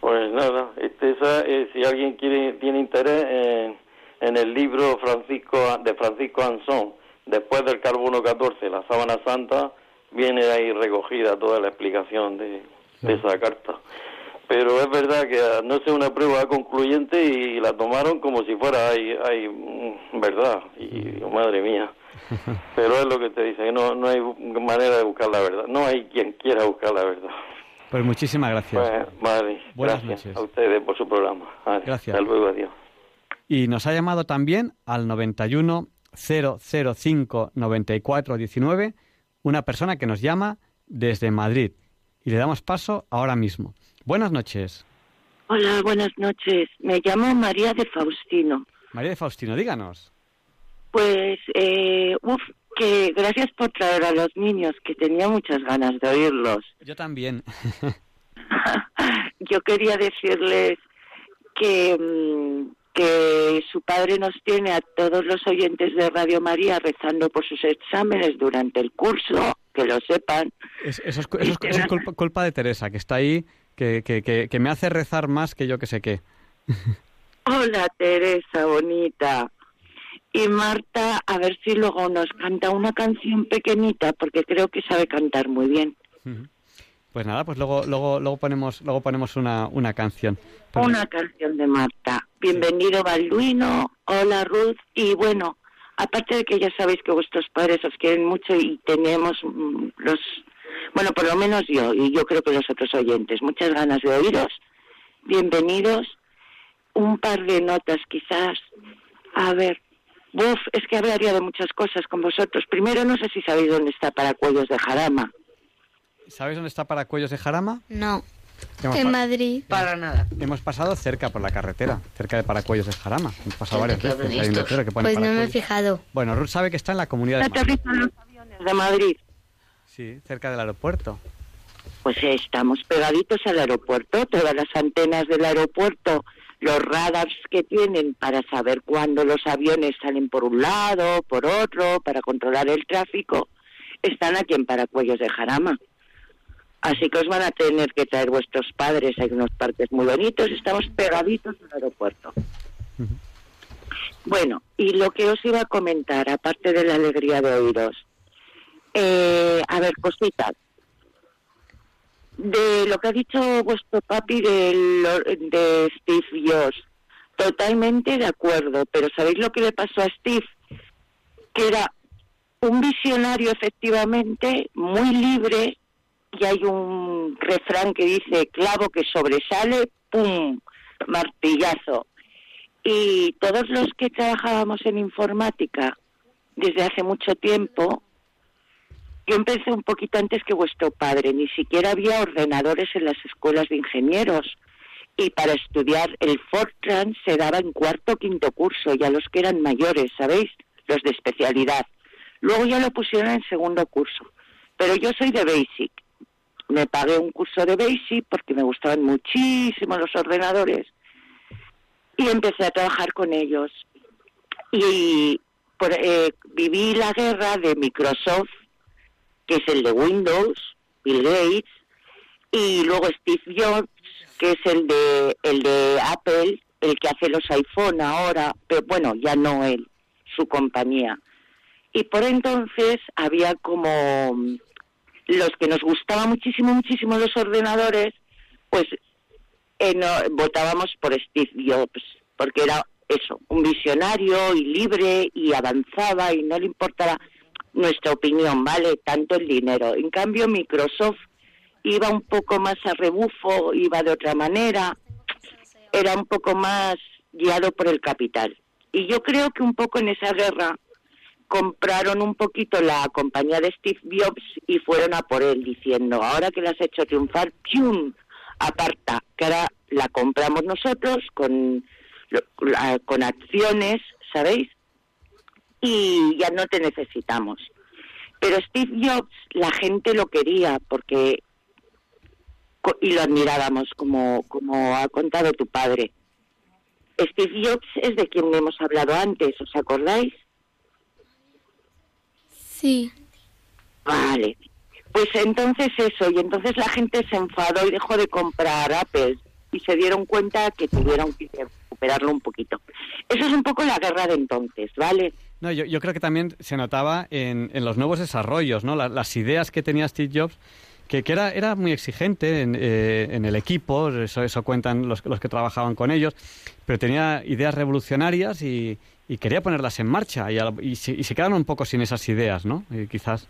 Pues nada, este, esa, eh, si alguien quiere, tiene interés en, en el libro Francisco de Francisco Anzón, después del carbono 14, la sábana santa, viene ahí recogida toda la explicación de, de esa carta. Pero es verdad que no es una prueba concluyente y la tomaron como si fuera hay, hay verdad. Y madre mía. (laughs) Pero es lo que te dice, no, no hay manera de buscar la verdad. No hay quien quiera buscar la verdad. Pues muchísimas gracias. Pues, madre, Buenas gracias noches. a ustedes por su programa. Vale, Gracias. Hasta luego, adiós. Y nos ha llamado también al 91 005 94 19 una persona que nos llama desde Madrid. Y le damos paso ahora mismo. Buenas noches. Hola, buenas noches. Me llamo María de Faustino. María de Faustino, díganos. Pues, eh, uf, que gracias por traer a los niños, que tenía muchas ganas de oírlos. (laughs) Yo también. Yo quería decirles que, mm, que su padre nos tiene a todos los oyentes de Radio María rezando por sus exámenes durante el curso, que lo sepan. Es- eso es, cu- eso es- eso es culpa, culpa de Teresa, que está ahí, que, que, que, que me hace rezar más que yo que sé qué. Hola Teresa, bonita. Y Marta, a ver si luego nos canta una canción pequeñita, porque creo que sabe cantar muy bien. Pues nada, pues luego, luego, luego ponemos, luego ponemos una, una canción. Una canción de Marta. Bienvenido Balduino, hola Ruth, y bueno, aparte de que ya sabéis que vuestros padres os quieren mucho y tenemos mm, los, bueno, por lo menos yo, y yo creo que los otros oyentes, muchas ganas de oíros, bienvenidos, un par de notas quizás. A ver, Uf, es que hablaría de muchas cosas con vosotros. Primero, no sé si sabéis dónde está Paracuellos de Jarama. ¿Sabéis dónde está Paracuellos de Jarama? No. Hemos En Madrid. Para nada. Hemos pasado cerca por la carretera, cerca de Paracuellos de Jarama. Hemos pasado ¿Dónde varias veces. Hay un estos? letrero que pone Pues no me he fijado. Bueno, Ruth sabe que está en la comunidad de Madrid. Los aviones de Madrid. Sí, cerca del aeropuerto. Pues estamos pegaditos al aeropuerto, todas las antenas del aeropuerto, los radars que tienen para saber cuándo los aviones salen por un lado, por otro, para controlar el tráfico, están aquí en Paracuellos de Jarama. Así que os van a tener que traer vuestros padres, hay unos parques muy bonitos, estamos pegaditos al aeropuerto. Bueno, y lo que os iba a comentar, aparte de la alegría de oíros, eh, a ver, cositas de lo que ha dicho vuestro papi de, Steve Jobs. Totalmente de acuerdo, pero ¿sabéis lo que le pasó a Steve? Que era un visionario efectivamente, muy libre, y hay un refrán que dice, clavo que sobresale, ¡pum!, martillazo. Y todos los que trabajábamos en informática desde hace mucho tiempo, yo empecé un poquito antes que vuestro padre, ni siquiera había ordenadores en las escuelas de ingenieros. Y para estudiar el Fortran se daba en cuarto o quinto curso, ya los que eran mayores, ¿sabéis? Los de especialidad. Luego ya lo pusieron en segundo curso. Pero yo soy de Basic. Me pagué un curso de Basic porque me gustaban muchísimo los ordenadores. Y empecé a trabajar con ellos. Y por- eh, viví la guerra de Microsoft que es el de Windows, Bill Gates, y luego Steve Jobs, que es el de el de Apple, el que hace los iPhone ahora, pero bueno, ya no él, su compañía. Y por entonces había como mm, los que nos gustaba muchísimo, muchísimo los ordenadores, pues eh, no- votábamos por Steve Jobs, porque era eso, un visionario y libre y avanzaba y no le importaba nuestra opinión, ¿vale? Tanto el dinero. En cambio, Microsoft iba un poco más a rebufo, iba de otra manera, era un poco más guiado por el capital. Y yo creo que un poco en esa guerra compraron un poquito la compañía de Steve Jobs y fueron a por él diciendo, ahora que la has hecho triunfar, ¡pium! aparta, que ahora la compramos nosotros con, con acciones, ¿sabéis? Y ya no te necesitamos. Pero Steve Jobs, la gente lo quería porque y lo admirábamos, como, como ha contado tu padre. Steve Jobs es de quien hemos hablado antes, ¿os acordáis? Sí. Vale. Pues entonces eso, y entonces la gente se enfadó y dejó de comprar Apple y se dieron cuenta que tuvieron que recuperarlo un poquito. Eso es un poco la guerra de entonces, ¿vale? No, yo, creo que también se notaba en, en los nuevos desarrollos, ¿no? La- las ideas que tenía Steve Jobs, que, que era, era muy exigente en, eh, en el equipo, eso, eso cuentan los, los que trabajaban con ellos, pero tenía ideas revolucionarias y, y quería ponerlas en marcha y, y se, quedaron un poco sin esas ideas, ¿no? Y quizás.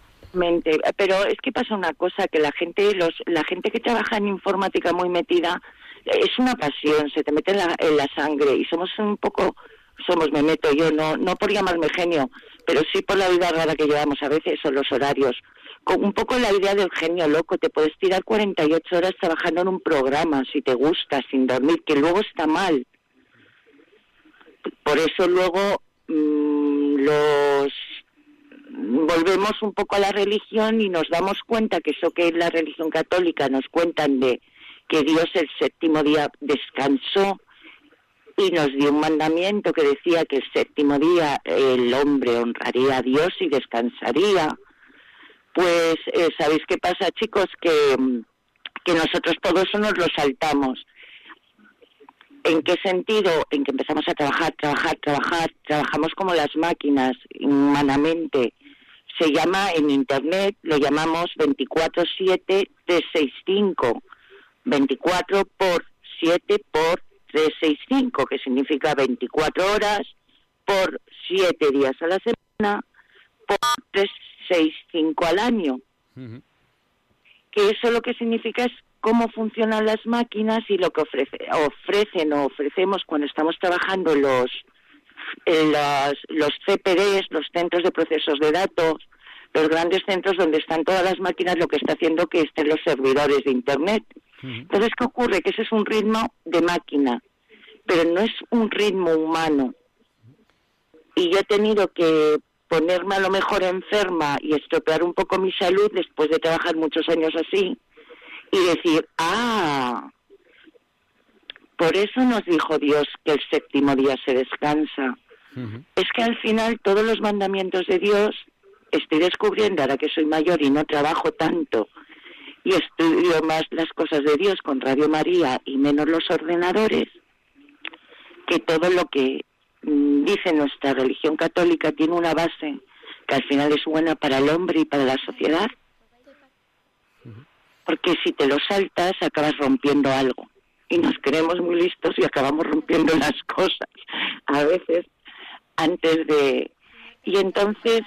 Pero es que pasa una cosa que la gente los la gente que trabaja en informática muy metida es una pasión se te mete en la, en la sangre y somos un poco somos me meto yo no no por llamarme genio pero sí por la vida rara que llevamos a veces son los horarios. Con un poco la idea del genio loco te puedes tirar 48 horas trabajando en un programa si te gusta sin dormir que luego está mal. Por eso luego mm, los volvemos un poco a la religión y nos damos cuenta que eso que es la religión católica nos cuentan de que Dios el séptimo día descansó y nos dio un mandamiento que decía que el séptimo día el hombre honraría a Dios y descansaría. Pues eh, sabéis qué pasa, chicos, que, que nosotros todo eso nos lo saltamos. ¿En qué sentido? En que empezamos a trabajar, trabajar, trabajar, trabajamos como las máquinas, humanamente. Se llama en Internet, lo llamamos 24-7-365. 24 por 7 por 365, que significa 24 horas por 7 días a la semana por 365 al año que eso lo que significa es cómo funcionan las máquinas y lo que ofrece, ofrecen o ofrecemos cuando estamos trabajando los, las, los CPDs, los centros de procesos de datos, los grandes centros donde están todas las máquinas, lo que está haciendo que estén los servidores de Internet. Entonces, ¿qué ocurre? Que ese es un ritmo de máquina, pero no es un ritmo humano. Y yo he tenido que ponerme a lo mejor enferma y estropear un poco mi salud después de trabajar muchos años así y decir, ah, por eso nos dijo Dios que el séptimo día se descansa. Es que al final todos los mandamientos de Dios estoy descubriendo ahora que soy mayor y no trabajo tanto y estudio más las cosas de Dios con Radio María y menos los ordenadores, que todo lo que mm, dice nuestra religión católica tiene una base que al final es buena para el hombre y para la sociedad. Porque si te lo saltas acabas rompiendo algo. Y nos creemos muy listos y acabamos rompiendo las (laughs) cosas a veces antes de... Y entonces...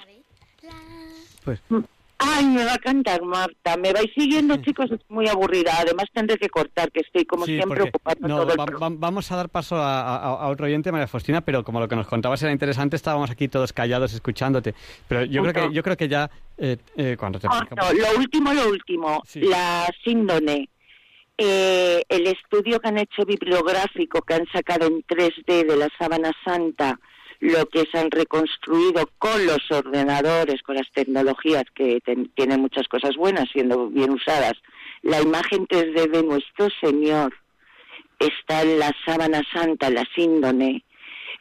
Pues mm, Ay, me va a cantar Marta. Me vais siguiendo, chicos, es muy aburrida. Además tendré que cortar, que estoy como Sí, siempre ocupando no, todo el va- vamos a dar paso a, a- a otro oyente, María Faustina, pero como lo que nos contabas era interesante, estábamos aquí todos callados escuchándote. Pero yo creo que yo creo que ya eh, eh, cuando te Ah, no, lo último, lo último. Sí. La síndone. Eh, el estudio que han hecho bibliográfico, que han sacado en 3D de la sábana santa, lo que se han reconstruido con los ordenadores, con las tecnologías que ten- tienen muchas cosas buenas siendo bien usadas. La imagen 3D de nuestro Señor está en la sábana santa, la síndone.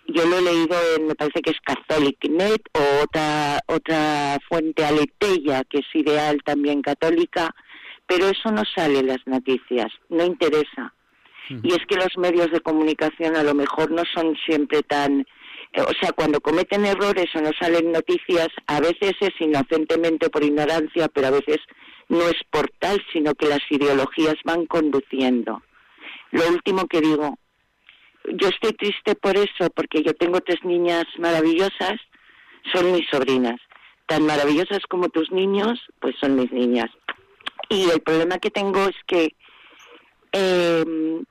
Yo lo he leído en, me parece que es Catholic.net o otra, otra fuente aleteya, que es ideal también católica, pero eso no sale en las noticias, no interesa. Y es que los medios de comunicación a lo mejor no son siempre tan... O sea, cuando cometen errores o no salen noticias, a veces es inocentemente por ignorancia, pero a veces no es por tal, sino que las ideologías van conduciendo. Lo último que digo, yo estoy triste por eso, porque yo tengo tres niñas maravillosas, son mis sobrinas. Tan maravillosas como tus niños, pues son mis niñas. Y el problema que tengo es que eh,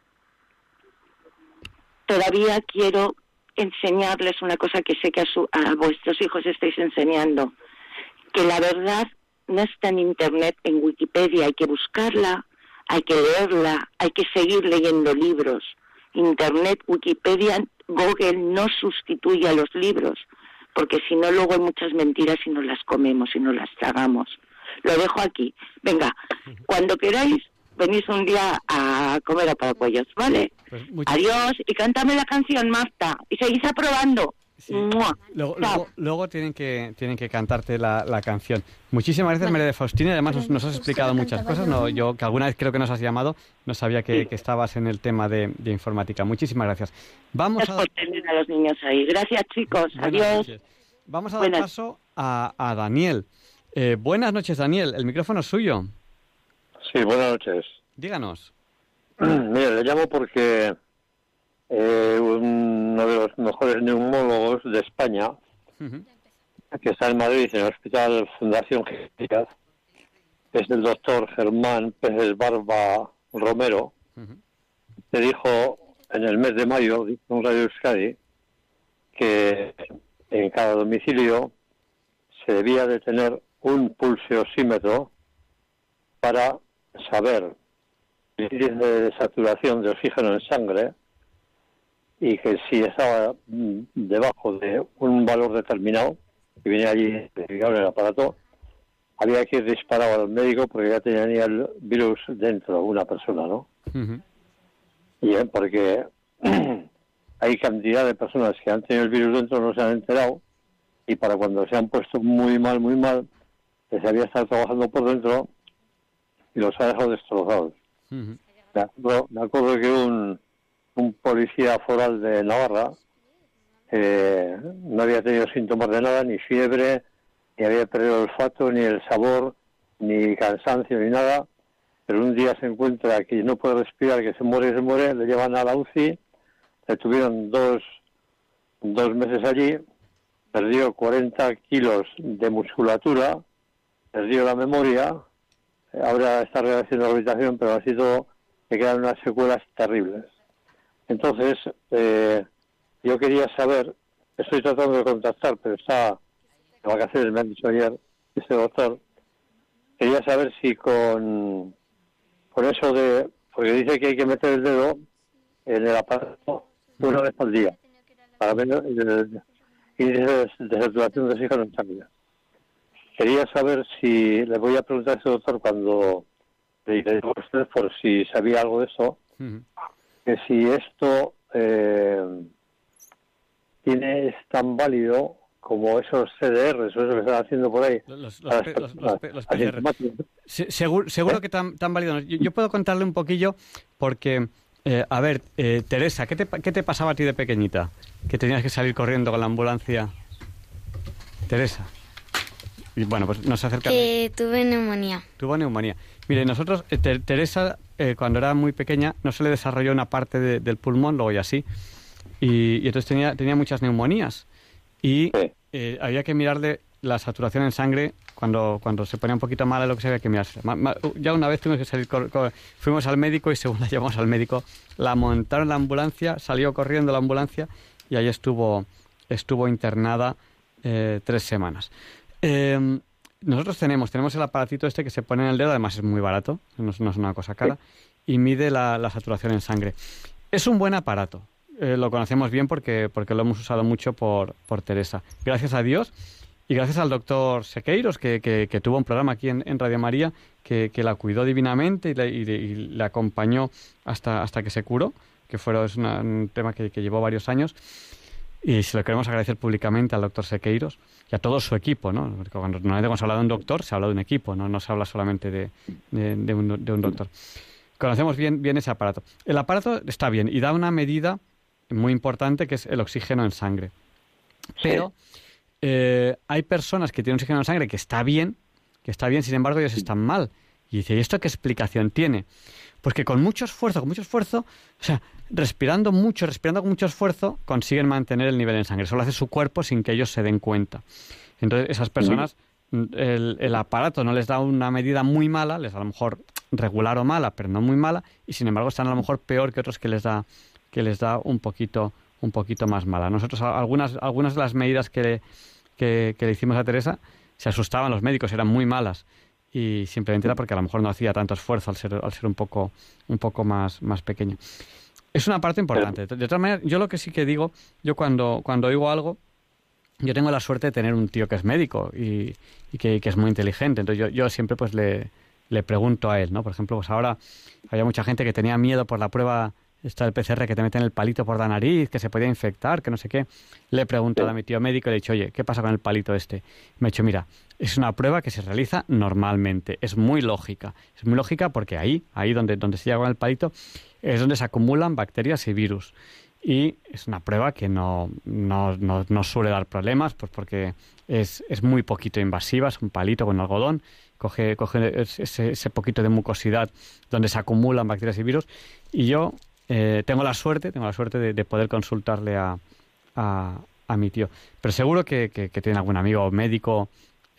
todavía quiero enseñarles una cosa que sé que a, su- a vuestros hijos estáis enseñando, que la verdad no está en Internet, en Wikipedia, hay que buscarla, hay que leerla, hay que seguir leyendo libros. Internet, Wikipedia, Google no sustituye a los libros, porque si no luego hay muchas mentiras y nos las comemos y nos las tragamos. Lo dejo aquí. Venga, cuando queráis, venís un día a comer a Paracuellos, ¿vale? Pues Adiós y cántame la canción, Marta. Y seguís aprobando. Luego, Chao. luego, luego tienen que tienen que cantarte la, la canción. Muchísimas gracias, María de Faustina. Además, nos, nos has explicado muchas cosas. No, yo, que alguna vez creo que nos has llamado, no sabía que, que estabas en el tema de, de informática. Muchísimas gracias. Vamos Gracias a, por tener a los niños ahí. Gracias, chicos. Buenas Adiós. noches. Vamos a dar Buenas. paso a, a Daniel. Eh, buenas noches, Daniel. El micrófono es suyo. Sí, buenas noches. Díganos. (clears throat) Mire, le llamo porque eh, uno de los mejores neumólogos de España, que está en Madrid, en el Hospital Fundación Genética, es el doctor Germán Pérez Barba Romero, que dijo en el mes de mayo, en Radio Euskadi, que en cada domicilio se debía de tener un pulseosímetro para saber el índice de saturación de oxígeno en sangre y que si estaba mm, debajo de un valor determinado, que venía allí identificado en el aparato, había que ir disparado al médico porque ya tenía el virus dentro de una persona, ¿no? Y eh, porque (clears throat) hay cantidad de personas que han tenido el virus dentro, no se han enterado, y para cuando se han puesto muy mal, muy mal, les había estado trabajando por dentro y los ha dejado destrozados. Me acuerdo, me acuerdo que un, un policía foral de Navarra eh, no había tenido síntomas de nada, ni fiebre, ni había perdido el olfato, ni el sabor, ni cansancio, ni nada. Pero un día se encuentra que no puede respirar, que se muere y se muere, le llevan a la UCI, le tuvieron dos, dos meses allí, perdió 40 kilos de musculatura, perdió la memoria, ahora está haciendo rehabilitación, pero ha sido que quedan unas secuelas terribles. Entonces, eh, yo quería saber, estoy tratando de contactar, pero está de vacaciones, me han dicho ayer, ese doctor, quería saber si con, con eso de, porque dice que hay que meter el dedo en el aparato una vez al día, para ver el índice de saturación de oxígeno en sangre. Quería saber si, le voy a preguntar a ese doctor cuando le digo a usted por si sabía algo de eso, que si esto eh, tiene, es tan válido como esos CDRs, eso que están haciendo por ahí. Los, seguro, seguro que tan, tan válido. Yo, puedo contarle un poquillo porque, eh, a ver, eh, Teresa, ¿qué te, ¿qué te pasaba a ti de pequeñita? Que tenías que salir corriendo con la ambulancia. Teresa. Y bueno, pues nos acerca. Eh, tuve neumonía. Tuvo neumonía. Mire, nosotros, eh, Teresa, eh, cuando era muy pequeña, no se le desarrolló una parte del pulmón, luego ya sí. Y, entonces tenía, tenía muchas neumonías. Y eh, había que mirarle la saturación en sangre cuando, cuando se ponía un poquito mala, lo que se había que mirarse. ya una vez tuvimos que salir, fuimos al médico y según la (laughs) llevamos al médico, la montaron en la ambulancia, salió corriendo la ambulancia y ahí estuvo, estuvo internada tres semanas. Eh, nosotros tenemos, tenemos el aparatito este que se pone en el dedo, además es muy barato, no es, una cosa cara, y mide la, saturación en sangre. Es un buen aparato, eh, lo conocemos bien porque, porque lo hemos usado mucho por, por Teresa. Gracias a Dios y gracias al doctor Sequeiros, que, que, tuvo un programa aquí en, Radio María, que, la cuidó divinamente y le, acompañó hasta, hasta que se curó, que fue es un tema que, llevó varios años. Y se lo queremos agradecer públicamente al doctor Sequeiros y a todo su equipo, ¿no? Porque cuando normalmente hemos hablado de un doctor, se habla de un equipo, no, no se habla solamente de, de, un, de un, doctor. Conocemos bien, bien ese aparato. El aparato está bien y da una medida muy importante que es el oxígeno en sangre. Pero eh, hay personas que tienen oxígeno en sangre que está bien, que está bien, sin embargo ellos están mal. Y dice, ¿y esto qué explicación tiene? Pues que con mucho esfuerzo, con mucho esfuerzo, o sea, respirando mucho, respirando con mucho esfuerzo, consiguen mantener el nivel en sangre. Eso lo hace su cuerpo sin que ellos se den cuenta. Entonces, esas personas, el, aparato no les da una medida muy mala, les da a lo mejor regular o mala, pero no muy mala, y sin embargo están a lo mejor peor que otros que les da, que les da un poquito, un poquito más mala. Nosotros, algunas, algunas de las medidas que, que le hicimos a Teresa, se asustaban los médicos, eran muy malas y simplemente era porque a lo mejor no hacía tanto esfuerzo al ser, al ser un poco, un poco más, más pequeño. Es una parte importante. De todas maneras, yo lo que sí que digo, yo cuando, cuando oigo algo, yo tengo la suerte de tener un tío que es médico y, y que, que, es muy inteligente. Entonces yo, yo siempre pues le, le pregunto a él, ¿no? Por ejemplo, pues ahora había mucha gente que tenía miedo por la prueba está el PCR que te meten el palito por la nariz, que se podía infectar, que no sé qué. Le he preguntado a mi tío médico y le he dicho, oye, ¿qué pasa con el palito este? Me ha dicho, mira, es una prueba que se realiza normalmente, es muy lógica. Es muy lógica porque ahí, ahí donde, donde se llega con el palito, es donde se acumulan bacterias y virus. Y es una prueba que no, no, no, suele dar problemas, pues porque es, es, muy poquito invasiva, es un palito con algodón, coge, coge ese, ese poquito de mucosidad donde se acumulan bacterias y virus. Y yo eh, tengo la suerte, tengo la suerte de, poder consultarle a, a, mi tío. Pero seguro que, que, tiene algún amigo médico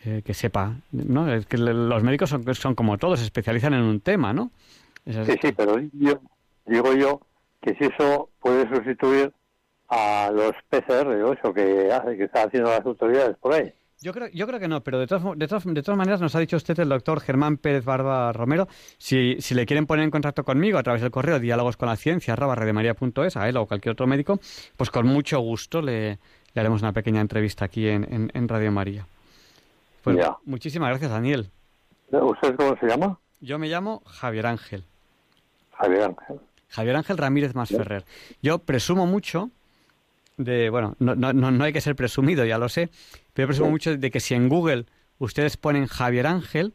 eh, que sepa, ¿no? Es que los médicos son, son como todos, se especializan en un tema, ¿no? Sí, sí, pero yo digo yo que si eso puede sustituir a los PCR, o eso que, hace, que están haciendo las autoridades por ahí. Yo creo, yo creo que no, pero de todas, de, todas, de todas maneras nos ha dicho usted el doctor Germán Pérez Barba Romero, si, si le quieren poner en contacto conmigo a través del correo diálogos con la ciencia arroba a él o cualquier otro médico, pues con mucho gusto le, le haremos una pequeña entrevista aquí en, en, Radio María. Pues muchísimas gracias, Daniel. ¿Usted cómo se llama? Yo me llamo Javier Ángel. Javier Ángel. Javier Ángel Ramírez Masferrer. Yo presumo mucho de, bueno, no, no, no hay que ser presumido, ya lo sé, pero presumo mucho de que si en Google ustedes ponen Javier Ángel,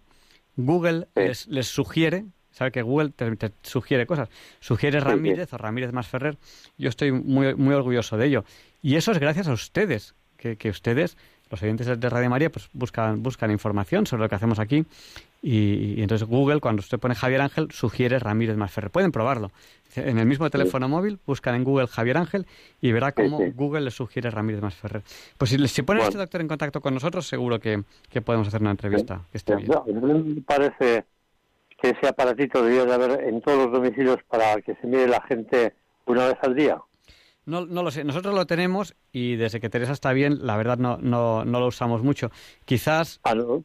Google les, les, sugiere, sabe que Google te, sugiere cosas, sugiere Ramírez o Ramírez más Ferrer, yo estoy muy, muy orgulloso de ello. Y eso es gracias a ustedes, que, que ustedes, los oyentes de Radio María, pues buscan, buscan información sobre lo que hacemos aquí y, entonces Google, cuando usted pone Javier Ángel, sugiere Ramírez Masferrer. Pueden probarlo. En el mismo teléfono móvil, buscan en Google Javier Ángel y verá cómo Google le sugiere Ramírez Masferrer. Pues si, si pone este doctor en contacto con nosotros, seguro que, podemos hacer una entrevista. Que esté bien. me parece que ese aparatito debería de haber en todos los domicilios para que se mire la gente una vez al día? No, no lo sé. Nosotros lo tenemos y desde que Teresa está bien, la verdad no, no, no lo usamos mucho. Quizás... Ah, no.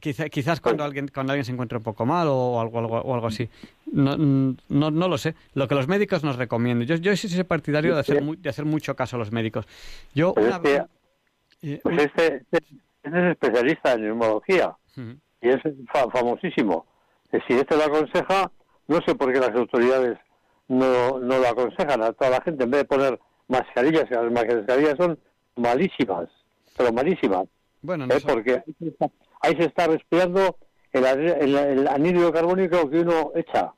Quizás cuando alguien cuando alguien se encuentra un poco mal o algo algo, o algo así. No, no, no lo sé. Lo que los médicos nos recomienden yo yo soy partidario de hacer de hacer mucho caso a los médicos. Yo Pues, una eh, pues este, este- este es especialista en neumología. Y es fa- famosísimo. Si este lo aconseja, no sé por qué las autoridades no, no lo aconsejan. A toda la gente en vez de poner mascarillas, que las mascarillas son malísimas, pero malísimas, bueno ¿eh? no sé. porque ahí se está respirando el, el, el anhídrido carbónico que uno echa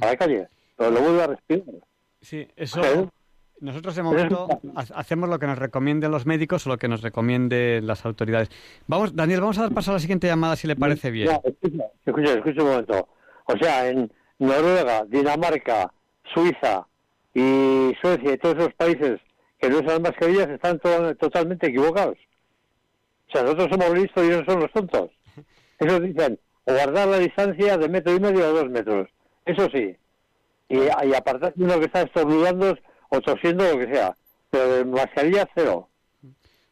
a la calle, pero lo vuelve a respirar. Sí, eso. Nosotros de momento ha- hacemos lo que nos recomienden los médicos o lo que nos recomienden las autoridades. Vamos, Daniel, vamos a dar paso a la siguiente llamada si le parece bien. Escucha, escucha, escucha un momento. O sea, en Noruega, Dinamarca, Suiza y Suecia y todos esos países que no usan mascarillas están to- totalmente equivocados. Sea, nosotros somos listos y ellos son los tontos. Ellos dicen, o guardar la distancia de metro y medio a dos metros. Eso sí. Y, y apartar uno que está estornudando o tosiendo o lo que sea. Pero de mascarilla cero.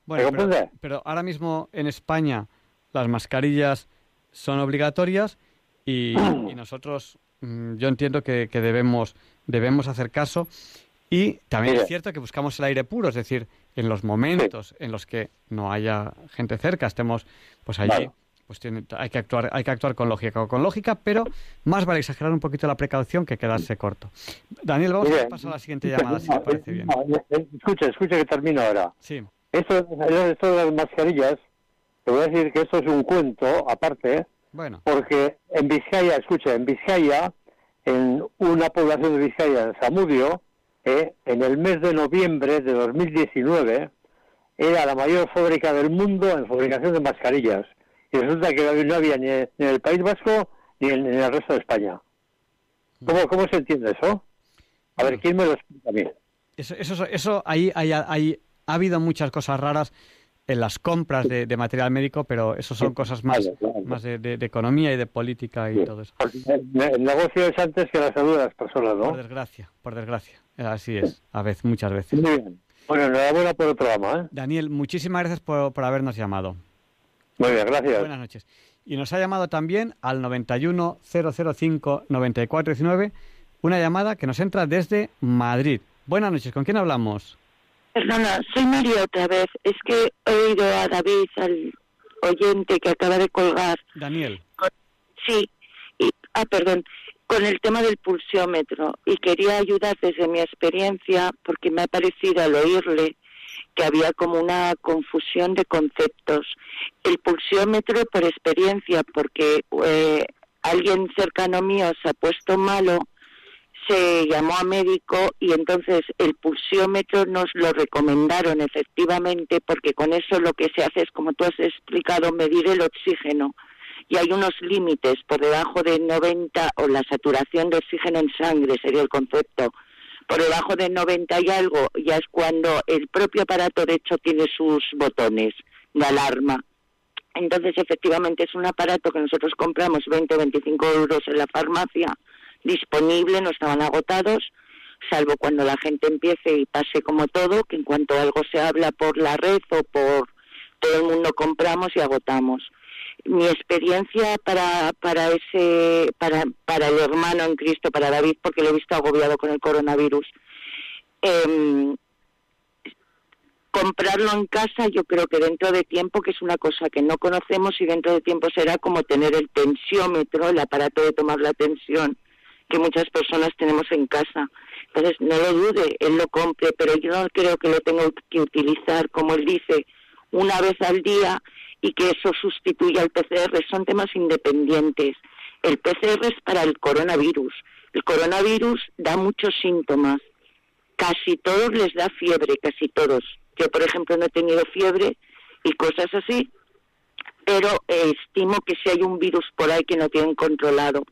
Bueno, ¿Me pero, ahora mismo en España las mascarillas son obligatorias y, y (clears throat) nosotros, mm, yo entiendo que, que debemos, debemos hacer caso. Y también Mire. es cierto que buscamos el aire puro, es decir, en los momentos en los que no haya gente cerca, estemos pues allí, Vale. pues tiene- hay que actuar, hay que actuar con lógica, con lógica, pero más vale exagerar un poquito la precaución que quedarse corto. Daniel, vamos a pasar a la siguiente llamada, si le parece bien. eh, Escucha, escucha que termino ahora. Sí. Esto, esto de las mascarillas, te voy a decir que esto es un cuento aparte, Bueno, porque en Vizcaya, escucha, en Vizcaya, en una población de Vizcaya, en Zamudio, eh, en el mes de noviembre de 2019, era la mayor fábrica del mundo en fabricación de mascarillas. Y resulta que no había ni en el País Vasco ni en, el resto de España. ¿Cómo, ¿Cómo se entiende eso? A ver, ¿quién me lo explica a mí? Eso, eso, eso ahí, ahí, ahí ha habido muchas cosas raras en las compras de, de material médico, pero eso son cosas más, Vale, claro. más de, de- de economía y de política y todo eso. El, el negocio es antes que la salud de las personas, Por ¿no? desgracia, por desgracia. Así es, a veces, muchas veces. Muy bien. Bueno, enhorabuena por el programa, ¿eh? Daniel, muchísimas gracias por, por habernos llamado. Muy bien, gracias. Buenas noches. Y nos ha llamado también al 91 005 9419, una llamada que nos entra desde Madrid. Buenas noches, ¿con quién hablamos? Perdona, soy María otra vez. Es que he oído a David, al oyente que acaba de colgar. Daniel. Sí, y, ah, perdón, con el tema del pulsiómetro. Y quería ayudar desde mi experiencia, porque me ha parecido al oírle que había como una confusión de conceptos. El pulsiómetro por experiencia, porque eh, alguien cercano mío se ha puesto malo, se llamó a médico y entonces el pulsiómetro nos lo recomendaron efectivamente porque con eso lo que se hace es, como tú has explicado, medir el oxígeno y hay unos límites por debajo de 90 o la saturación de oxígeno en sangre sería el concepto. Por debajo de 90 y algo ya es cuando el propio aparato de hecho tiene sus botones de alarma. Entonces, efectivamente, es un aparato que nosotros compramos 20 o 25 euros en la farmacia, disponible, no estaban agotados, salvo cuando la gente empiece y pase como todo, que en cuanto algo se habla por la red o por todo el mundo compramos y agotamos. Mi experiencia para, para ese, para, para el hermano en Cristo, para David, porque lo he visto agobiado con el coronavirus, em, comprarlo en casa yo creo que dentro de tiempo, que es una cosa que no conocemos y dentro de tiempo será como tener el tensiómetro, el aparato de tomar la tensión que muchas personas tenemos en casa. Entonces, no lo dude, él lo compre, pero yo no creo que lo tenga que utilizar, como él dice, una vez al día y que eso sustituya al PCR. Son temas independientes. El PCR es para el coronavirus. El coronavirus da muchos síntomas. Casi todos les da fiebre, casi todos. Yo, por ejemplo, no he tenido fiebre y cosas así, pero eh, estimo que si hay un virus por ahí que no tienen controlado.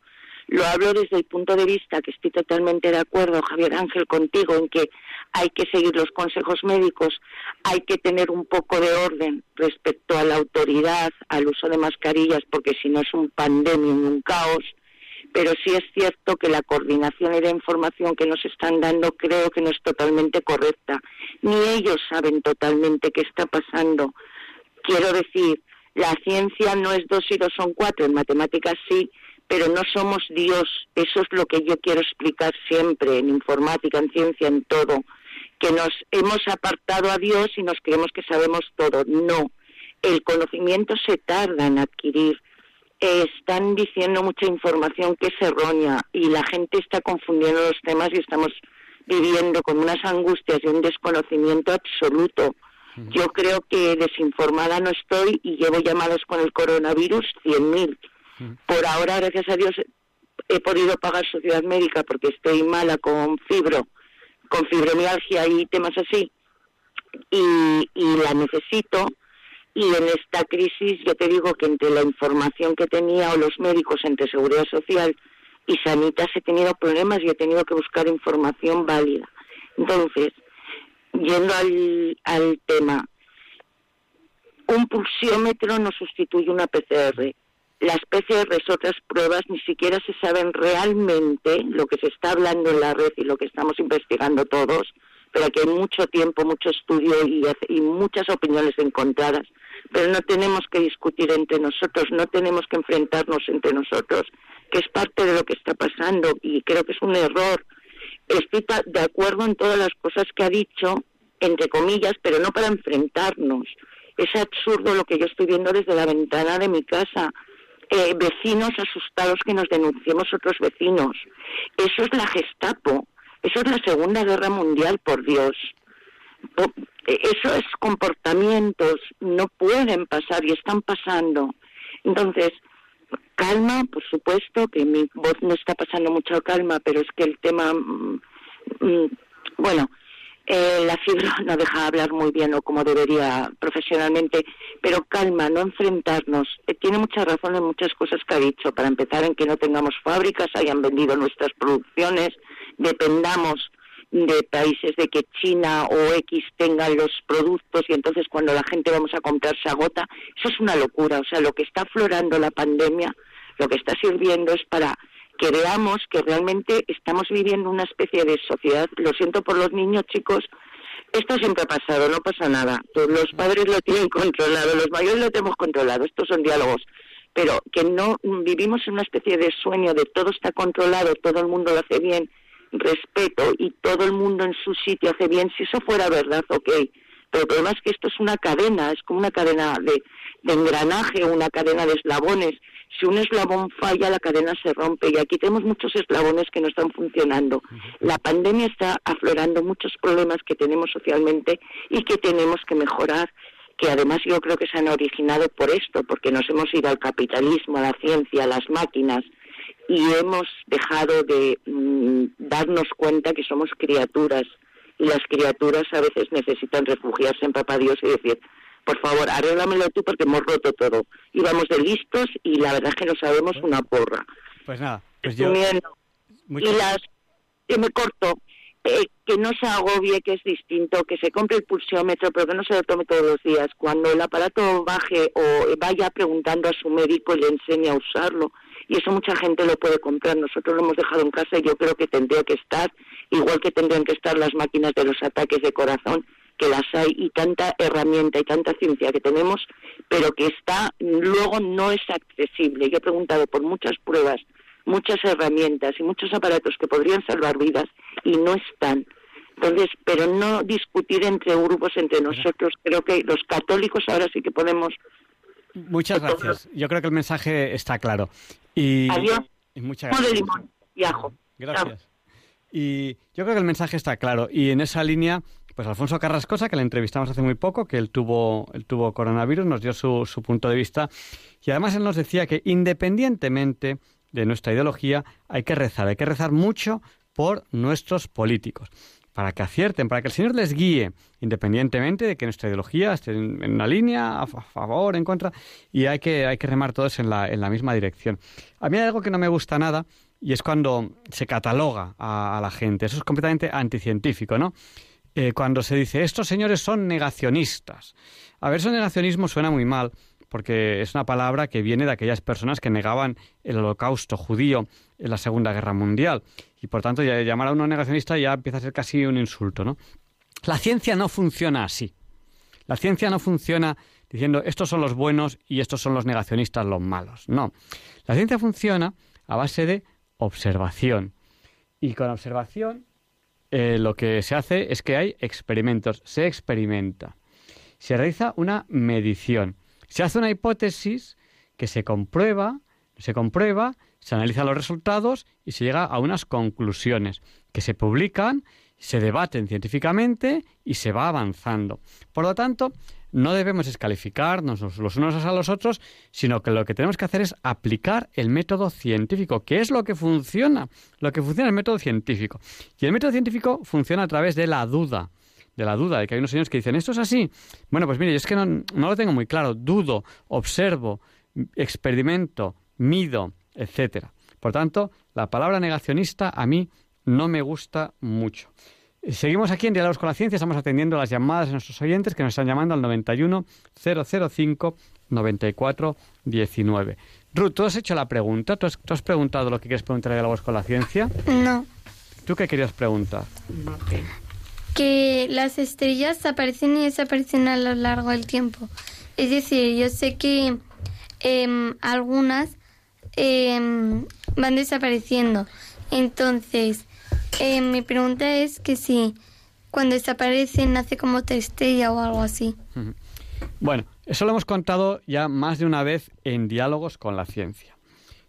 Lo hablo desde el punto de vista que estoy totalmente de acuerdo, Javier Ángel, contigo, en que hay que seguir los consejos médicos, hay que tener un poco de orden respecto a la autoridad, al uso de mascarillas, porque si no es un pandemia, un caos, pero sí es cierto que la coordinación y la información que nos están dando creo que no es totalmente correcta. Ni ellos saben totalmente qué está pasando. Quiero decir, la ciencia no es dos y dos son cuatro, en matemáticas sí, pero no somos Dios. Eso es lo que yo quiero explicar siempre, en informática, en ciencia, en todo. Que nos hemos apartado a Dios y nos creemos que sabemos todo. No. El conocimiento se tarda en adquirir están diciendo mucha información que es errónea y la gente está confundiendo los temas y estamos viviendo con unas angustias y un desconocimiento absoluto. Yo creo que desinformada no estoy y llevo llamados con el coronavirus 100.000. Por ahora, gracias a Dios, he podido pagar sociedad médica porque estoy mala con fibro, con fibromialgia y temas así. Y, y la necesito y en esta crisis yo te digo que entre la información que tenía o los médicos entre Seguridad Social y Sanitas he tenido problemas y he tenido que buscar información válida. Entonces, yendo al, al tema, un pulsiómetro no sustituye una PCR. Las PCR, otras pruebas, ni siquiera se saben realmente lo que se está hablando en la red y lo que estamos investigando todos, pero aquí hay mucho tiempo, mucho estudio y, y muchas opiniones encontradas pero no tenemos que discutir entre nosotros, no tenemos que enfrentarnos entre nosotros, que es parte de lo que está pasando y creo que es un error. Estoy de acuerdo en todas las cosas que ha dicho, entre comillas, pero no para enfrentarnos. Es absurdo lo que yo estoy viendo desde la ventana de mi casa. Eh, vecinos asustados que nos denunciemos otros vecinos. Eso es la Gestapo. Eso es la Segunda Guerra Mundial, por Dios. Eh, eso es comportamientos, no pueden pasar y están pasando. Entonces, calma, por supuesto, que mi voz no está pasando mucha calma, pero es que el tema, mm, mm, bueno, eh, la fibra (laughs) no deja hablar muy bien o como debería profesionalmente, pero calma, no enfrentarnos. Eh, tiene mucha razón en muchas cosas que ha dicho. Para empezar, en que no tengamos fábricas, hayan vendido nuestras producciones, dependamos de países de que China o X tengan los productos y entonces cuando la gente vamos a comprar se agota, eso es una locura. O sea, lo que está aflorando la pandemia, lo que está sirviendo es para que veamos que realmente estamos viviendo una especie de sociedad. Lo siento por los niños, chicos. Esto siempre ha pasado, no pasa nada. Los padres lo tienen controlado, los mayores lo tenemos controlado. Estos son diálogos pero que no vivimos en una especie de sueño de todo está controlado, todo el mundo lo hace bien respeto y todo el mundo en su sitio hace bien, si eso fuera verdad, ok. Pero el problema es que esto es una cadena, es como una cadena de, de engranaje, una cadena de eslabones. Si un eslabón falla, la cadena se rompe. Y aquí tenemos muchos eslabones que no están funcionando. La pandemia está aflorando muchos problemas que tenemos socialmente y que tenemos que mejorar que además yo creo que se han originado por esto, porque nos hemos ido al capitalismo, a la ciencia, a las máquinas, y hemos dejado de mm, darnos cuenta que somos criaturas. Y las criaturas a veces necesitan refugiarse en Papá Dios y decir, por favor, arréglamelo tú porque hemos roto todo. Y vamos de listos y la verdad es que no sabemos una porra. Pues nada, pues yo... Y las que me corto, eh, que no se agobie, que es distinto, que se compre el pulsiómetro, pero que no se lo tome todos los días. Cuando el aparato baje o vaya preguntando a su médico y le enseñe a usarlo, y eso mucha gente lo puede comprar. Nosotros lo hemos dejado en casa y yo creo que tendría que estar, igual que tendrían que estar las máquinas de los ataques de corazón, que las hay y tanta herramienta y tanta ciencia que tenemos, pero que está, luego no es accesible. Yo he preguntado por muchas pruebas, muchas herramientas y muchos aparatos que podrían salvar vidas y no están. Entonces, pero no discutir entre grupos, entre nosotros. Creo que los católicos ahora sí que podemos Muchas gracias. Yo creo que el mensaje está claro. Y, Adiós. Y muchas gracias. limón y ajo. Gracias. Y yo creo que el mensaje está claro. Y en esa línea, pues Alfonso Carrascosa, que le entrevistamos hace muy poco, que él tuvo, coronavirus, nos dio su, punto de vista. Y además él nos decía que independientemente de nuestra ideología, hay que rezar, hay que rezar mucho por nuestros políticos para que acierten, para que el Señor les guíe, independientemente de que nuestra ideología esté en, una línea, a, favor, en contra, y hay que, remar todos en la, en la misma dirección. A mí hay algo que no me gusta nada, y es cuando se cataloga a, la gente. Eso es completamente anticientífico, ¿no? Eh, cuando se dice, estos señores son negacionistas. A ver, eso negacionismo suena muy mal, porque es una palabra que viene de aquellas personas que negaban el holocausto judío en la Segunda Guerra Mundial. Y por tanto, llamar a uno negacionista ya empieza a ser casi un insulto, ¿no? La ciencia no funciona así. La ciencia no funciona diciendo estos son los buenos y estos son los negacionistas los malos. No. La ciencia funciona a base de observación. Y con observación eh, lo que se hace es que hay experimentos, se experimenta. Se realiza una medición. Se hace una hipótesis que se comprueba, se comprueba, se analizan los resultados y se llega a unas conclusiones que se publican se debaten científicamente y se va avanzando. Por lo tanto, no debemos descalificarnos los unos a los otros, sino que lo que tenemos que hacer es aplicar el método científico, que es lo que funciona, lo que funciona el método científico. Y el método científico funciona a través de la duda, de la duda, de que hay unos señores que dicen, ¿esto es así? Bueno, pues mire, yo es que no, no lo tengo muy claro, dudo, observo, experimento, mido, etcétera. Por tanto, la palabra negacionista a mí no me gusta mucho. Seguimos aquí en Diálogos con la Ciencia, estamos atendiendo las llamadas de nuestros oyentes que nos están llamando al 91 005 94 19. Ruth, ¿tú has hecho la pregunta? ¿Tú has, preguntado lo que quieres preguntar en Diálogos con la Ciencia? No. ¿Tú qué querías preguntar? Que las estrellas aparecen y desaparecen a lo largo del tiempo. Es decir, yo sé que em, algunas em, van desapareciendo entonces, eh, mi pregunta es que si cuando desaparece nace como otra estrella o algo así. Bueno, eso lo hemos contado ya más de una vez en diálogos con la ciencia.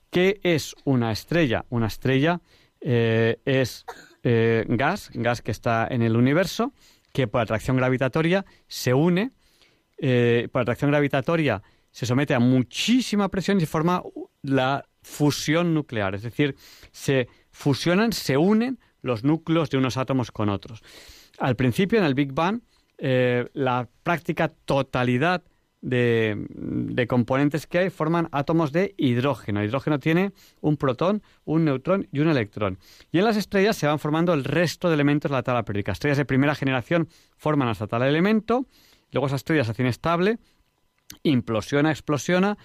¿Qué es una estrella? Una estrella eh, es eh, gas, gas que está en el universo, que por atracción gravitatoria se une, por atracción gravitatoria se somete a muchísima presión y forma la fusión nuclear, es decir, se fusionan, se unen los núcleos de unos átomos con otros. Al principio, en el Big Bang, eh, la práctica totalidad de, componentes que hay forman átomos de hidrógeno. El hidrógeno tiene un protón, un neutrón y un electrón. Y en las estrellas se van formando el resto de elementos de la tabla periódica. Estrellas de primera generación forman hasta tal elemento, luego esa estrella se hace inestable, implosiona, explosiona,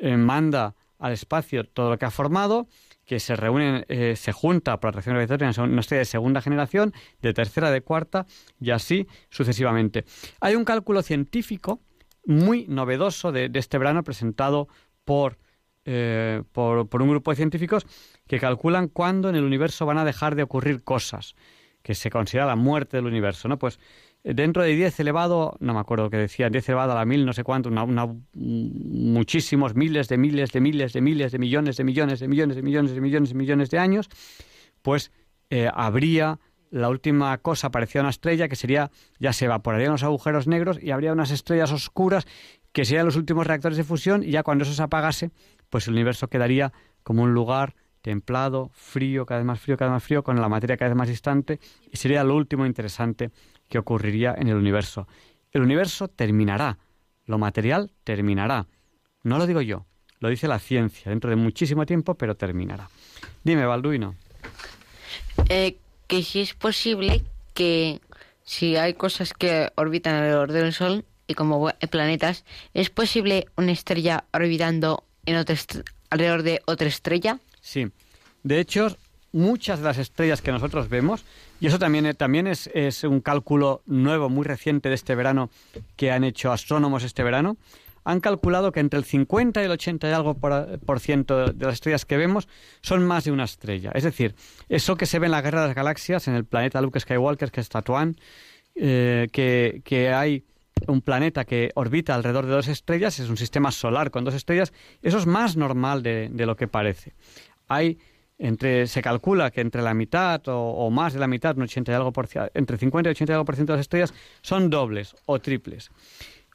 eh, manda al espacio todo lo que ha formado que se reúnen, eh, se junta por atracción gravitatoria en una estrella de segunda generación, de tercera, de cuarta y así sucesivamente. Hay un cálculo científico muy novedoso de, este verano presentado por, eh, por, por un grupo de científicos que calculan cuándo en el universo van a dejar de ocurrir cosas, que se considera la muerte del universo, ¿no? Pues dentro de 10 elevado, no me acuerdo qué decía, 10 elevado a la mil, no sé cuánto, una, muchísimos miles de miles de miles de miles de millones de millones de millones de millones de millones de millones de años, pues eh, habría la última cosa parecía una estrella que sería, ya se evaporarían los agujeros negros y habría unas estrellas oscuras que serían los últimos reactores de fusión y ya cuando eso se apagase, pues el universo quedaría como un lugar templado, frío, cada vez más frío, cada vez más frío, con la materia cada vez más distante y sería lo último interesante que ocurriría en el universo. El universo terminará, lo material terminará. No lo digo yo, lo dice la ciencia, dentro de muchísimo tiempo, pero terminará. Dime, Balduino. Eh, que si es posible que si hay cosas que orbitan alrededor del Sol y como planetas, ¿es posible una estrella orbitando en alrededor de otra estrella? Sí. De hecho, muchas de las estrellas que nosotros vemos, y eso también, eh, también es, un cálculo nuevo, muy reciente de este verano, que han hecho astrónomos este verano, han calculado que entre el 50 y el 80 y algo por, ciento de las estrellas que vemos son más de una estrella. Es decir, eso que se ve en la Guerra de las Galaxias, en el planeta Luke Skywalker, que es Tatuán, eh, que, que hay un planeta que orbita alrededor de dos estrellas, es un sistema solar con dos estrellas, eso es más normal de, de lo que parece. Hay entre, se calcula que entre la mitad o, más de la mitad, un 80 y algo por, entre 50 y 80 y algo por ciento de las estrellas son dobles o triples.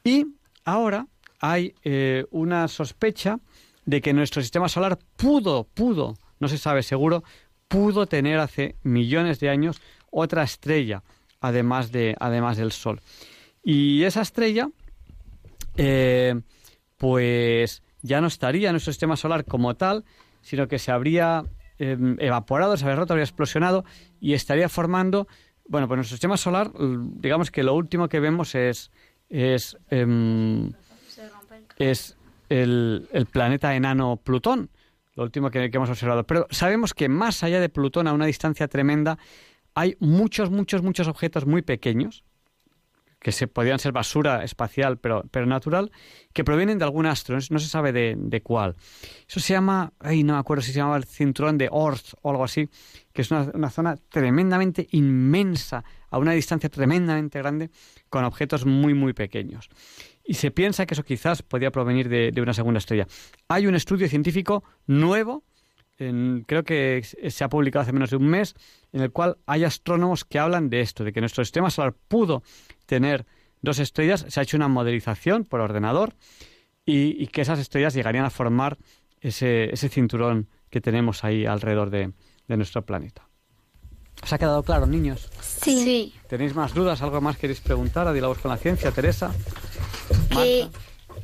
Y ahora hay eh, una sospecha de que nuestro sistema solar pudo, pudo, no se sabe seguro, pudo tener hace millones de años otra estrella, además, de, además del Sol. Y esa estrella, eh, pues ya no estaría en nuestro sistema solar como tal, sino que se habría Em, evaporado, se habría roto, habría explosionado y estaría formando, bueno, pues nuestro sistema solar, digamos que lo último que vemos es, es, em, es el, planeta enano Plutón, lo último que hemos observado. Pero sabemos que más allá de Plutón, a una distancia tremenda, hay muchos, muchos, muchos objetos muy pequeños, que se podrían ser basura espacial, pero, pero natural, que provienen de algún astro, no, se sabe de, de, cuál. Eso se llama, ay, no me acuerdo si se llama el cinturón de Oort o algo así, que es una, una, zona tremendamente inmensa, a una distancia tremendamente grande, con objetos muy, muy pequeños. Y se piensa que eso quizás podría provenir de, de una segunda estrella. Hay un estudio científico nuevo creo que se ha publicado hace menos de un mes, en el cual hay astrónomos que hablan de esto, de que nuestro sistema solar pudo tener dos estrellas, se ha hecho una modelización por ordenador y, que esas estrellas llegarían a formar ese, ese cinturón que tenemos ahí alrededor de, nuestro planeta. ¿Os ha quedado claro, niños? Sí. ¿Tenéis más dudas? ¿Algo más queréis preguntar a Dilabos con la Ciencia, Teresa? Que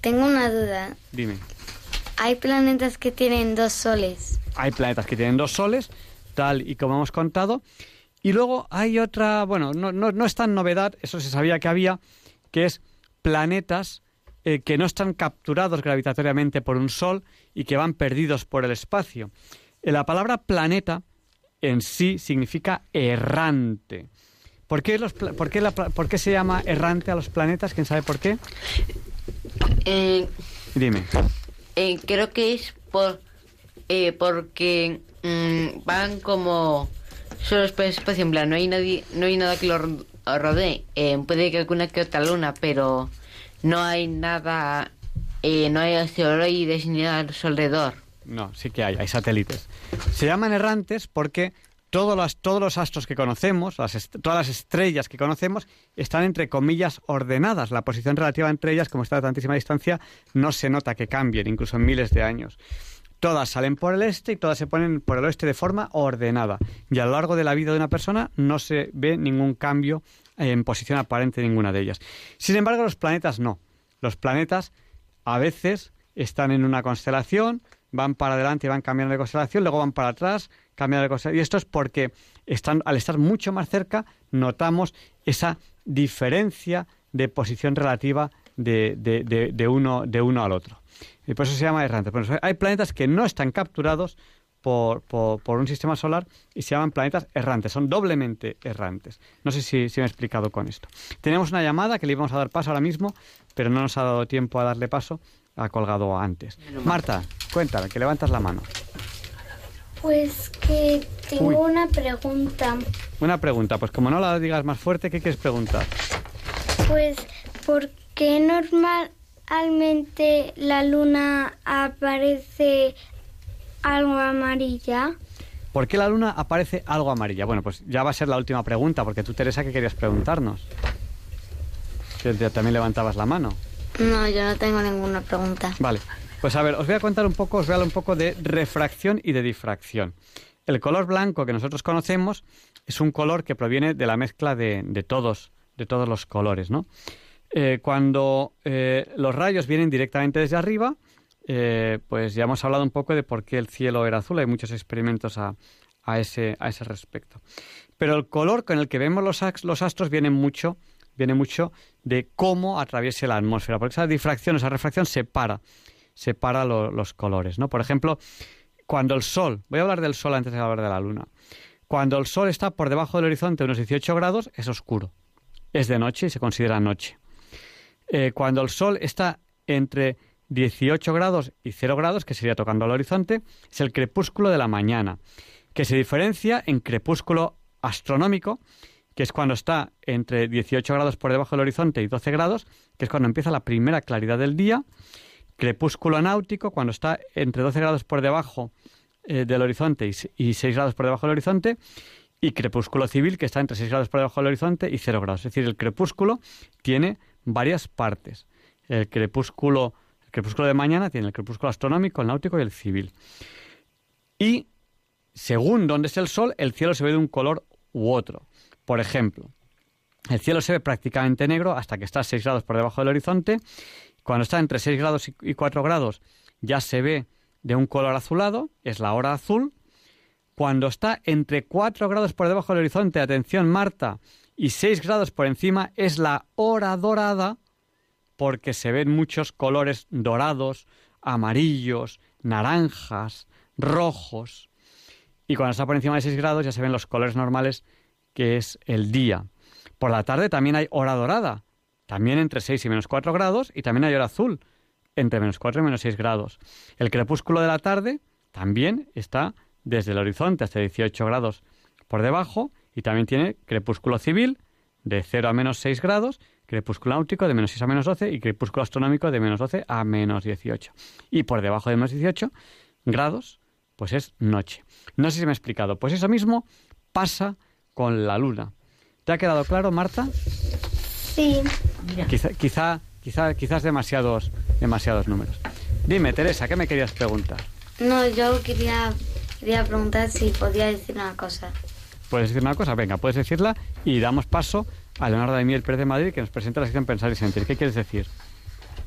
tengo una duda. Dime. Hay planetas que tienen dos soles hay planetas que tienen dos soles, tal y como hemos contado. Y luego hay otra, bueno, no, no, es tan novedad, eso se sabía que había, que es planetas eh, que no están capturados gravitatoriamente por un sol y que van perdidos por el espacio. Eh, la palabra planeta en sí significa errante. ¿Por qué, los, por, qué la, ¿Por qué se llama errante a los planetas? ¿Quién sabe por qué? Eh, Dime. creo que es por porque mm, van como solo espacio en plan, no hay nadie, no hay nada que lo rodee. Eh, puede que alguna que otra luna, pero no hay nada, eh, no hay asteroides ni nada alrededor. No, sí que hay, hay satélites. Se llaman errantes porque todos los, todos los astros que conocemos, las todas las estrellas que conocemos, están entre comillas ordenadas. La posición relativa entre ellas, como está a tantísima distancia, no se nota que cambien, incluso en miles de años. Todas salen por el este y todas se ponen por el oeste de forma ordenada. Y a lo largo de la vida de una persona no se ve ningún cambio en posición aparente de ninguna de ellas. Sin embargo, los planetas no. Los planetas a veces están en una constelación, van para adelante y van cambiando de constelación, luego van para atrás, cambiando de constelación. Y esto es porque están, al estar mucho más cerca notamos esa diferencia de posición relativa de, uno, de uno al otro. Y por eso se llama errante. hay planetas que no están capturados por, por, un sistema solar y se llaman planetas errantes. Son doblemente errantes. No sé si, si me he explicado con esto. Tenemos una llamada que le íbamos a dar paso ahora mismo, pero no nos ha dado tiempo a darle paso. Ha colgado antes. Marta, cuéntame, que levantas la mano. Pues que tengo una pregunta. Una pregunta, pues como no la digas más fuerte, ¿qué quieres preguntar? Pues, ¿por qué normal realmente la luna aparece algo amarilla? ¿Por qué la luna aparece algo amarilla? Bueno, pues ya va a ser la última pregunta, porque tú, Teresa, ¿qué querías preguntarnos? Que también levantabas la mano. No, yo no tengo ninguna pregunta. Vale, pues a ver, os voy a contar un poco, os voy a hablar un poco de refracción y de difracción. El color blanco que nosotros conocemos es un color que proviene de la mezcla de, de todos, de todos los colores, ¿no? Eh, cuando eh, los rayos vienen directamente desde arriba, eh, pues ya hemos hablado un poco de por qué el cielo era azul. Hay muchos experimentos a, ese, respecto. Pero el color con el que vemos los, los astros viene mucho, viene mucho de cómo atraviesa la atmósfera, porque esa difracción, esa refracción separa, separa los colores. ¿no? Por ejemplo, cuando el Sol, voy a hablar del Sol antes de hablar de la Luna, cuando el Sol está por debajo del horizonte unos 18 grados, es oscuro. Es de noche y se considera noche. Eh, cuando el Sol está entre 18 grados y 0 grados, que sería tocando al horizonte, es el crepúsculo de la mañana, que se diferencia en crepúsculo astronómico, que es cuando está entre 18 grados por debajo del horizonte y 12 grados, que es cuando empieza la primera claridad del día, crepúsculo náutico, cuando está entre 12 grados por debajo eh, del horizonte y, y 6 grados por debajo del horizonte, y crepúsculo civil, que está entre 6 grados por debajo del horizonte y 0 grados. Es decir, el crepúsculo tiene varias partes. El crepúsculo, el crepúsculo de mañana tiene el crepúsculo astronómico, el náutico y el civil. Y según dónde es el sol, el cielo se ve de un color u otro. Por ejemplo, el cielo se ve prácticamente negro hasta que está a 6 grados por debajo del horizonte. Cuando está entre 6 grados y 4 grados ya se ve de un color azulado, es la hora azul. Cuando está entre 4 grados por debajo del horizonte, atención Marta, y 6 grados por encima es la hora dorada porque se ven muchos colores dorados, amarillos, naranjas, rojos. Y cuando está por encima de 6 grados ya se ven los colores normales, que es el día. Por la tarde también hay hora dorada, también entre 6 y menos 4 grados, y también hay hora azul, entre menos 4 y menos 6 grados. El crepúsculo de la tarde también está desde el horizonte hasta 18 grados por debajo, y también tiene crepúsculo civil de 0 a menos 6 grados, crepúsculo náutico de menos 6 a menos 12 y crepúsculo astronómico de menos 12 a menos 18. Y por debajo de menos 18 grados, pues es noche. No sé si me he explicado. Pues eso mismo pasa con la luna. ¿Te ha quedado claro, Marta? Sí. Quizá, quizá, quizá, quizás demasiados, demasiados números. Dime, Teresa, ¿qué me querías preguntar? No, yo quería, quería preguntar si podía decir una cosa. ¿Puedes decir una cosa? Venga, puedes decirla y damos paso a Leonardo de Miel Pérez de Madrid que nos presenta la sección Pensar y Sentir. ¿Qué quieres decir?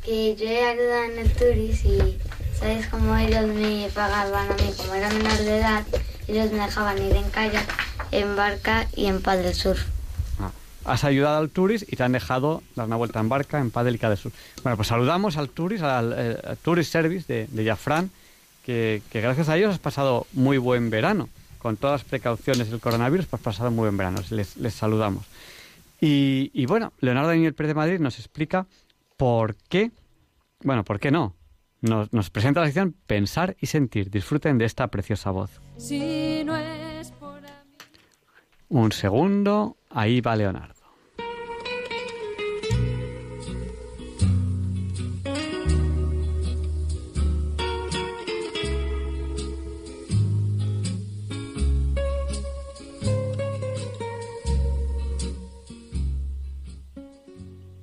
Que yo he ayudado en el Turis y ¿sabes cómo ellos me pagaban a mí? Como era menor de edad, ellos me dejaban ir en kayak, en barca y en paddle surf. Ah, has ayudado al Turis y te han dejado dar una vuelta en barca, en paddle y del sur. Bueno, pues saludamos al Turis, al, eh, al Tourist Service de, de Jafran, que, que gracias a ellos has pasado muy buen verano con todas las precauciones del coronavirus, pues pasado muy buen verano. Les, les saludamos. Y, y, bueno, Leonardo Daniel Pérez de Madrid nos explica por qué, bueno, por qué no. Nos, nos presenta la sección Pensar y Sentir. Disfruten de esta preciosa voz. Si no es por Un segundo, ahí va Leonardo.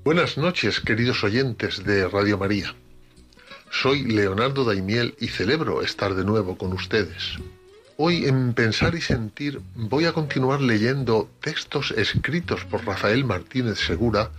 Buenas noches, queridos oyentes de Radio María. Soy Leonardo Daimiel y celebro estar de nuevo con ustedes. Hoy en Pensar y Sentir voy a continuar leyendo textos escritos por Rafael Martínez Segura,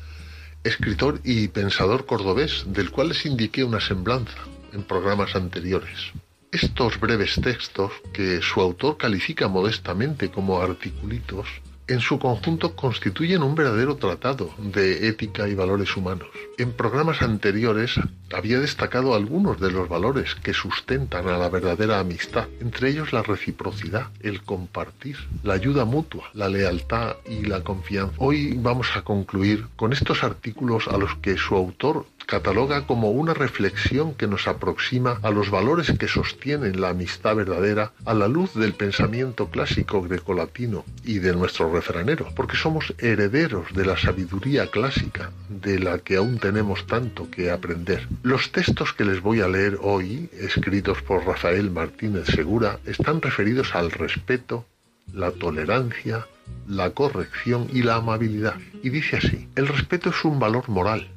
escritor y pensador cordobés, del cual les indiqué una semblanza en programas anteriores. Estos breves textos, que su autor califica modestamente como articulitos, en su conjunto constituyen un verdadero tratado de ética y valores humanos. En programas anteriores había destacado algunos de los valores que sustentan a la verdadera amistad, entre ellos la reciprocidad, el compartir, la ayuda mutua, la lealtad y la confianza. Hoy vamos a concluir con estos artículos a los que su autor cataloga como una reflexión que nos aproxima a los valores que sostienen la amistad verdadera a la luz del pensamiento clásico grecolatino y de nuestro refranero, porque somos herederos de la sabiduría clásica, de la que aún tenemos tanto que aprender. Los textos que les voy a leer hoy, escritos por Rafael Martínez Segura, están referidos al respeto, la tolerancia, la corrección y la amabilidad. Y dice así, el respeto es un valor moral,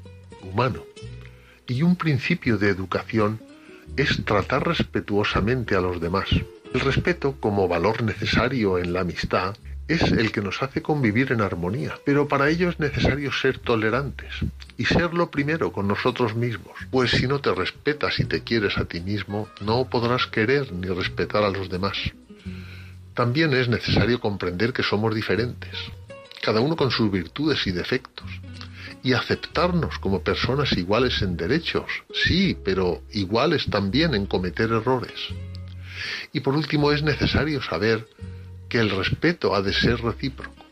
humano, y un principio de educación es tratar respetuosamente a los demás. El respeto, como valor necesario en la amistad, es el que nos hace convivir en armonía, pero para ello es necesario ser tolerantes y serlo primero con nosotros mismos, pues si no te respetas y te quieres a ti mismo, no podrás querer ni respetar a los demás. También es necesario comprender que somos diferentes, cada uno con sus virtudes y defectos, y aceptarnos como personas iguales en derechos, sí, pero iguales también en cometer errores. Y por último es necesario saber que el respeto ha de ser recíproco.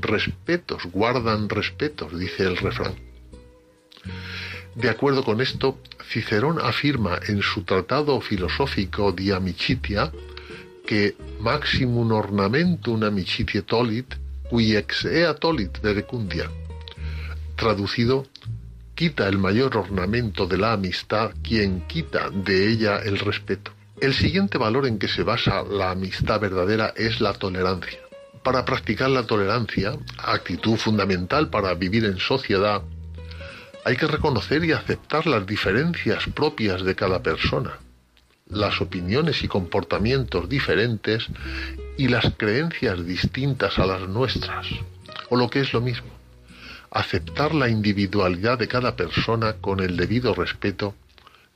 Respetos guardan respetos, dice el refrán. De acuerdo con esto, Cicerón afirma en su tratado filosófico Di Amicitia que maximum ornamentum amicitia tolit, qui ex ea tolit verecundia. Traducido, quita el mayor ornamento de la amistad quien quita de ella el respeto. El siguiente valor en que se basa la amistad verdadera es la tolerancia. Para practicar la tolerancia, actitud fundamental para vivir en sociedad, hay que reconocer y aceptar las diferencias propias de cada persona, las opiniones y comportamientos diferentes y las creencias distintas a las nuestras, o lo que es lo mismo, aceptar la individualidad de cada persona con el debido respeto,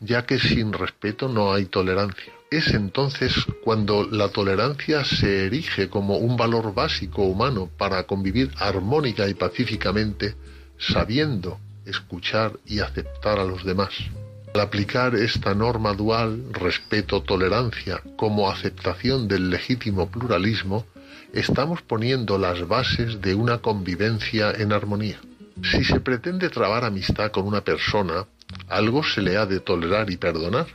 ya que sin respeto no hay tolerancia. Es entonces cuando la tolerancia se erige como un valor básico humano para convivir armónica y pacíficamente, sabiendo escuchar y aceptar a los demás. Al aplicar esta norma dual, respeto-tolerancia, como aceptación del legítimo pluralismo, estamos poniendo las bases de una convivencia en armonía. Si se pretende trabar amistad con una persona, algo se le ha de tolerar y perdonar,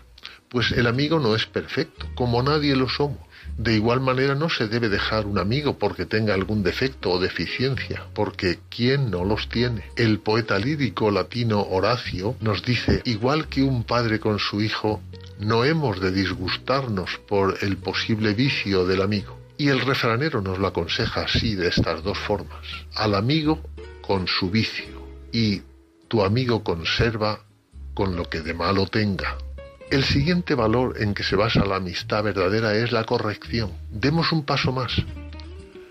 pues el amigo no es perfecto, como nadie lo somos. De igual manera no se debe dejar un amigo porque tenga algún defecto o deficiencia, porque ¿quién no los tiene? El poeta lírico latino Horacio nos dice, igual que un padre con su hijo, no hemos de disgustarnos por el posible vicio del amigo. Y el refranero nos lo aconseja así de estas dos formas. Al amigo con su vicio y tu amigo conserva con lo que de malo tenga. El siguiente valor en que se basa la amistad verdadera es la corrección. Demos un paso más.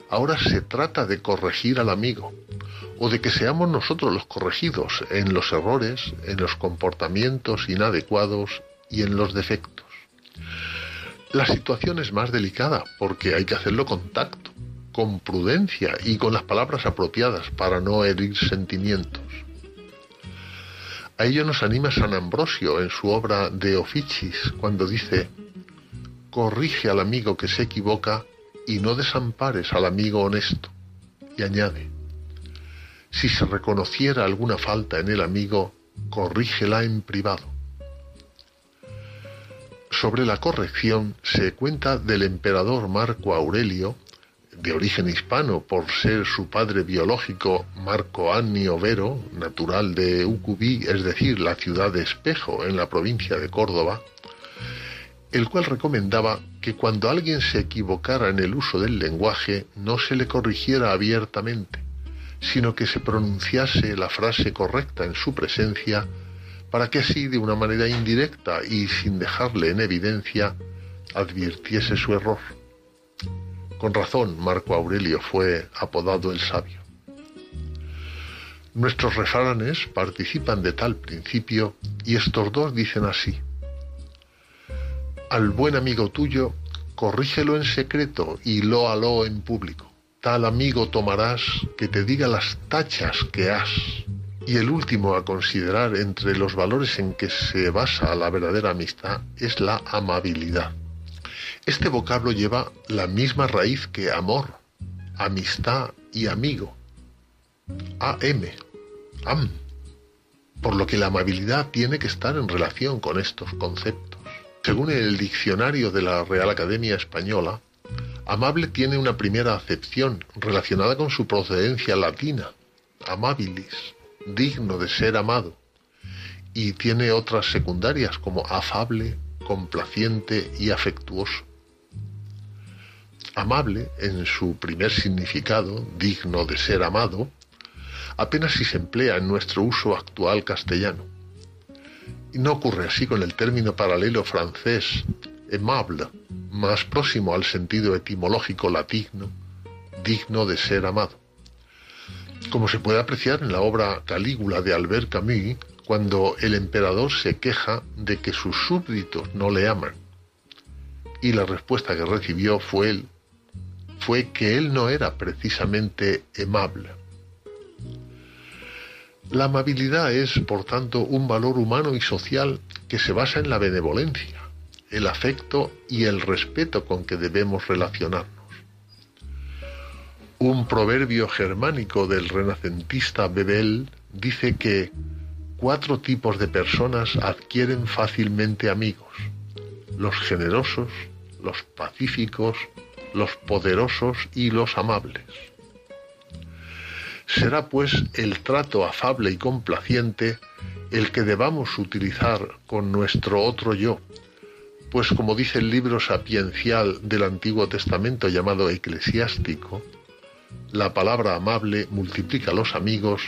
Ahora se trata de corregir al amigo o de que seamos nosotros los corregidos en los errores, en los comportamientos inadecuados y en los defectos. La situación es más delicada porque hay que hacerlo con tacto, con prudencia y con las palabras apropiadas para no herir sentimientos. A ello nos anima San Ambrosio en su obra De Officis, cuando dice, corrige al amigo que se equivoca y no desampares al amigo honesto. Y añade, si se reconociera alguna falta en el amigo, corrígela en privado. Sobre la corrección se cuenta del emperador Marco Aurelio, de origen hispano por ser su padre biológico Marco Annio Vero, natural de Ucubí, es decir, la ciudad de Espejo en la provincia de Córdoba, el cual recomendaba que cuando alguien se equivocara en el uso del lenguaje no se le corrigiera abiertamente, sino que se pronunciase la frase correcta en su presencia para que así de una manera indirecta y sin dejarle en evidencia advirtiese su error. Con razón, Marco Aurelio fue apodado el sabio. Nuestros refranes participan de tal principio y estos dos dicen así. Al buen amigo tuyo, corrígelo en secreto y lóalo en público. Tal amigo tomarás que te diga las tachas que has. Y el último a considerar entre los valores en que se basa la verdadera amistad es la amabilidad. Este vocablo lleva la misma raíz que amor, amistad y amigo. AM, am. Por lo que la amabilidad tiene que estar en relación con estos conceptos. Según el diccionario de la Real Academia Española, amable tiene una primera acepción relacionada con su procedencia latina, amabilis, digno de ser amado, y tiene otras secundarias como afable, complaciente y afectuoso. Amable, en su primer significado, digno de ser amado, apenas si se emplea en nuestro uso actual castellano. Y no ocurre así con el término paralelo francés aimable, más próximo al sentido etimológico latino, digno de ser amado. Como se puede apreciar en la obra Calígula de Albert Camus, cuando el emperador se queja de que sus súbditos no le aman. Y la respuesta que recibió fue el fue que él no era precisamente amable. La amabilidad es, por tanto, un valor humano y social que se basa en la benevolencia, el afecto y el respeto con que debemos relacionarnos. Un proverbio germánico del renacentista Bebel dice que cuatro tipos de personas adquieren fácilmente amigos, los generosos, los pacíficos, los poderosos y los amables. Será pues el trato afable y complaciente el que debamos utilizar con nuestro otro yo, pues como dice el libro sapiencial del Antiguo Testamento llamado Eclesiástico, la palabra amable multiplica a los amigos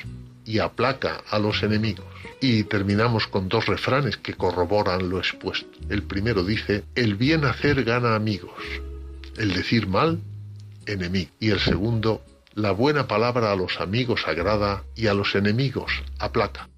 y aplaca a los enemigos. Y terminamos con dos refranes que corroboran lo expuesto. El primero dice, el bien hacer gana amigos, el decir mal, enemigo. Y el segundo, la buena palabra a los amigos agrada y a los enemigos aplaca.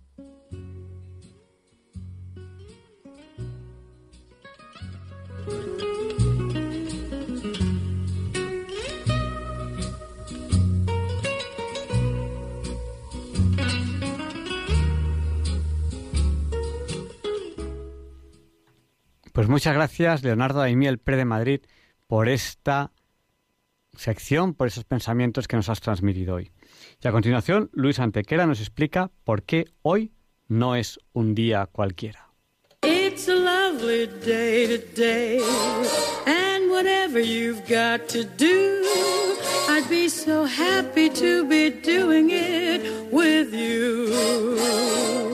Pues muchas gracias, Leonardo Daimiel, Pre de Madrid, por esta sección, por esos pensamientos que nos has transmitido hoy. Y a continuación, Luis Antequera nos explica por qué hoy no es un día cualquiera. It's a lovely day today, and whatever you've got to do, I'd be so happy to be doing it with you.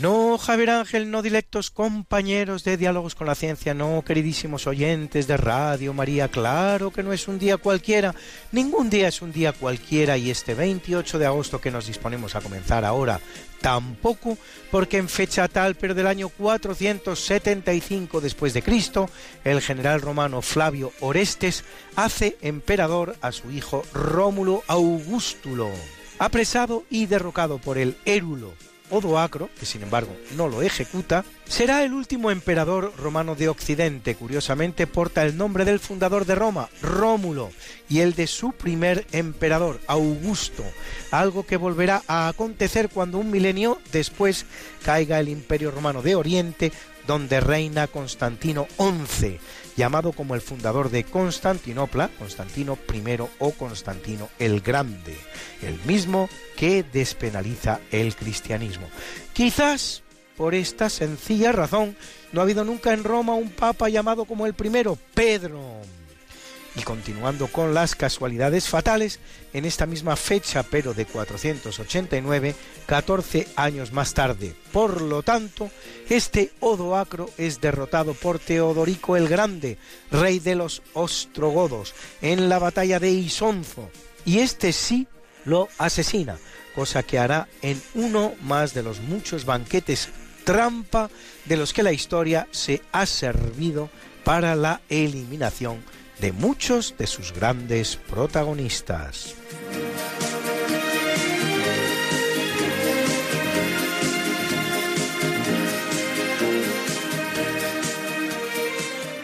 No, Javier Ángel, no directos compañeros de Diálogos con la Ciencia, no, queridísimos oyentes de Radio María, claro que no es un día cualquiera, ningún día es un día cualquiera y este 28 de agosto que nos disponemos a comenzar ahora, tampoco, porque en fecha tal, pero del año 475 después de Cristo, el general romano Flavio Orestes hace emperador a su hijo Rómulo Augustulo, apresado y derrocado por el Érulo Odoacro, que sin embargo no lo ejecuta, será el último emperador romano de Occidente. Curiosamente porta el nombre del fundador de Roma, Rómulo, y el de su primer emperador, Augusto, algo que volverá a acontecer cuando un milenio después caiga el imperio romano de Oriente, donde reina Constantino XI llamado como el fundador de Constantinopla, Constantino I o Constantino el Grande, el mismo que despenaliza el cristianismo. Quizás por esta sencilla razón no ha habido nunca en Roma un papa llamado como el primero, Pedro. Y continuando con las casualidades fatales, en esta misma fecha, pero de 489, 14 años más tarde. Por lo tanto, este Odoacro es derrotado por Teodorico el Grande, rey de los ostrogodos, en la batalla de Isonzo, y este sí lo asesina, cosa que hará en uno más de los muchos banquetes trampa de los que la historia se ha servido para la eliminación de muchos de sus grandes protagonistas.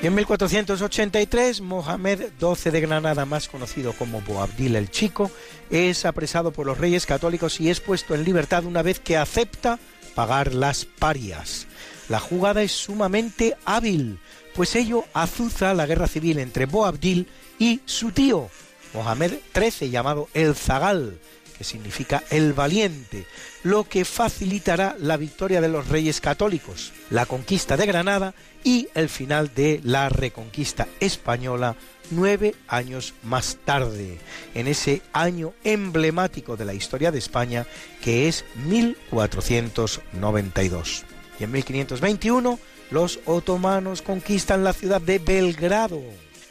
En 1483, Mohamed XII de Granada, más conocido como Boabdil el Chico, es apresado por los reyes católicos y es puesto en libertad una vez que acepta pagar las parias. La jugada es sumamente hábil, pues ello azuza la guerra civil entre Boabdil y su tío, Mohamed XIII, llamado el Zagal, que significa el valiente, lo que facilitará la victoria de los reyes católicos, la conquista de Granada y el final de la reconquista española nueve años más tarde, en ese año emblemático de la historia de España que es 1492. Y en 1521 los otomanos conquistan la ciudad de Belgrado,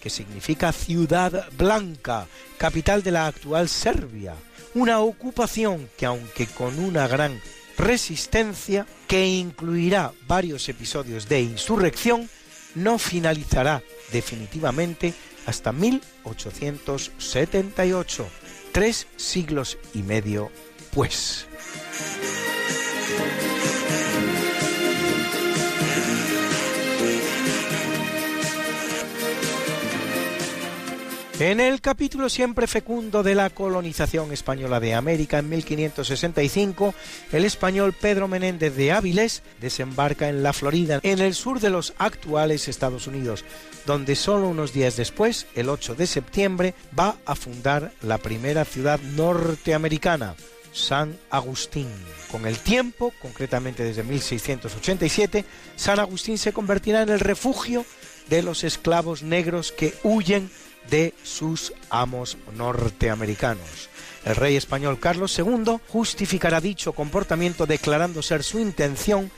que significa ciudad blanca, capital de la actual Serbia, una ocupación que aunque con una gran resistencia, que incluirá varios episodios de insurrección, no finalizará definitivamente hasta 1878, tres siglos y medio pues. En el capítulo siempre fecundo de la colonización española de América en 1565, el español Pedro Menéndez de Áviles desembarca en la Florida, en el sur de los actuales Estados Unidos, donde solo unos días después, el 8 de septiembre, va a fundar la primera ciudad norteamericana, San Agustín. Con el tiempo, concretamente desde 1687, San Agustín se convertirá en el refugio de los esclavos negros que huyen de sus amos norteamericanos. El rey español Carlos II justificará dicho comportamiento declarando ser su intención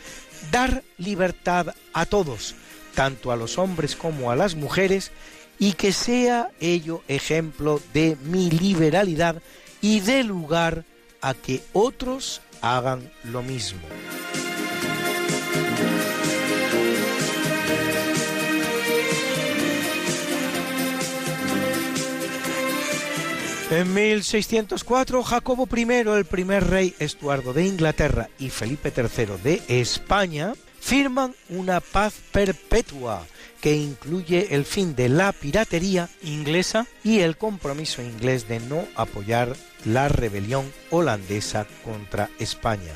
dar libertad a todos, tanto a los hombres como a las mujeres, y que sea ello ejemplo de mi liberalidad y de lugar a que otros hagan lo mismo. En 1604, Jacobo I, el primer rey Estuardo de Inglaterra y Felipe III de España, firman una paz perpetua que incluye el fin de la piratería inglesa y el compromiso inglés de no apoyar la rebelión holandesa contra España.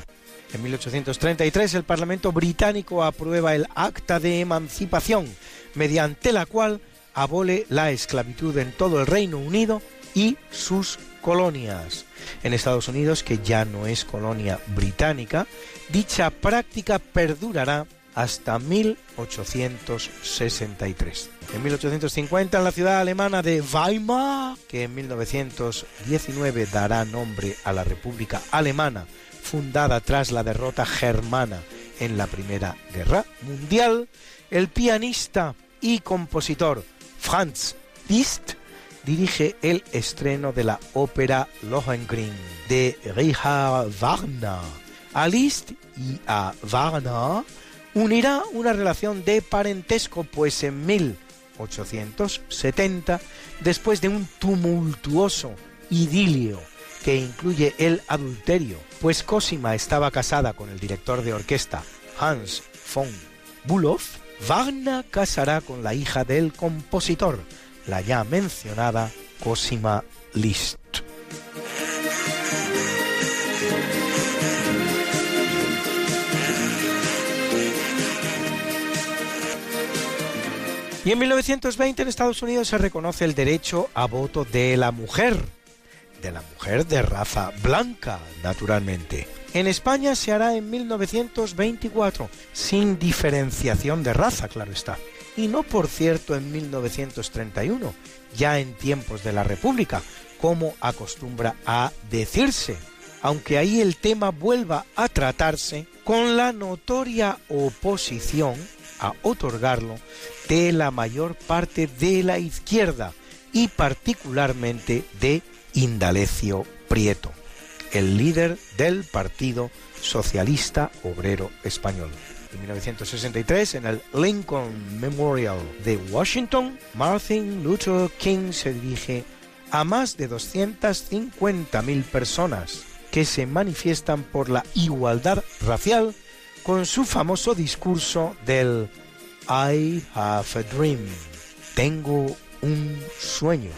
En 1833 el Parlamento británico aprueba el Acta de Emancipación, mediante la cual abole la esclavitud en todo el Reino Unido y sus colonias. En Estados Unidos, que ya no es colonia británica, dicha práctica perdurará hasta 1863. En 1850, en la ciudad alemana de Weimar, que en 1919 dará nombre a la República Alemana, fundada tras la derrota germana en la Primera Guerra Mundial, el pianista y compositor Franz Liszt dirige el estreno de la ópera Lohengrin de Richard Wagner. A Liszt y a Wagner unirá una relación de parentesco, pues en 1870, después de un tumultuoso idilio que incluye el adulterio, pues Cosima estaba casada con el director de orquesta Hans von Bülow, Wagner casará con la hija del compositor, la ya mencionada Cosima Liszt. Y en 1920 en Estados Unidos se reconoce el derecho a voto de la mujer, de la mujer de raza blanca, naturalmente. En España se hará en 1924, sin diferenciación de raza, claro está. Y no, por cierto, en 1931, ya en tiempos de la República, como acostumbra a decirse, aunque ahí el tema vuelva a tratarse con la notoria oposición a otorgarlo de la mayor parte de la izquierda y particularmente de Indalecio Prieto, el líder del Partido Socialista Obrero Español. En 1963, en el Lincoln Memorial de Washington, Martin Luther King se dirige a más de 250.000 personas que se manifiestan por la igualdad racial con su famoso discurso del I have a dream. Tengo un sueño.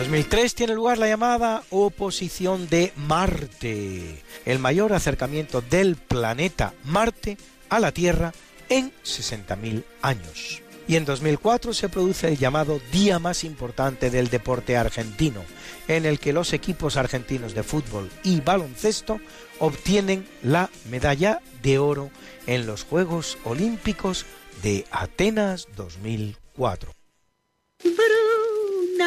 2003 tiene lugar la llamada oposición de Marte, el mayor acercamiento del planeta Marte a la Tierra en 60.000 años. Y en 2004 se produce el llamado Día más importante del deporte argentino, en el que los equipos argentinos de fútbol y baloncesto obtienen la medalla de oro en los Juegos Olímpicos de Atenas 2004.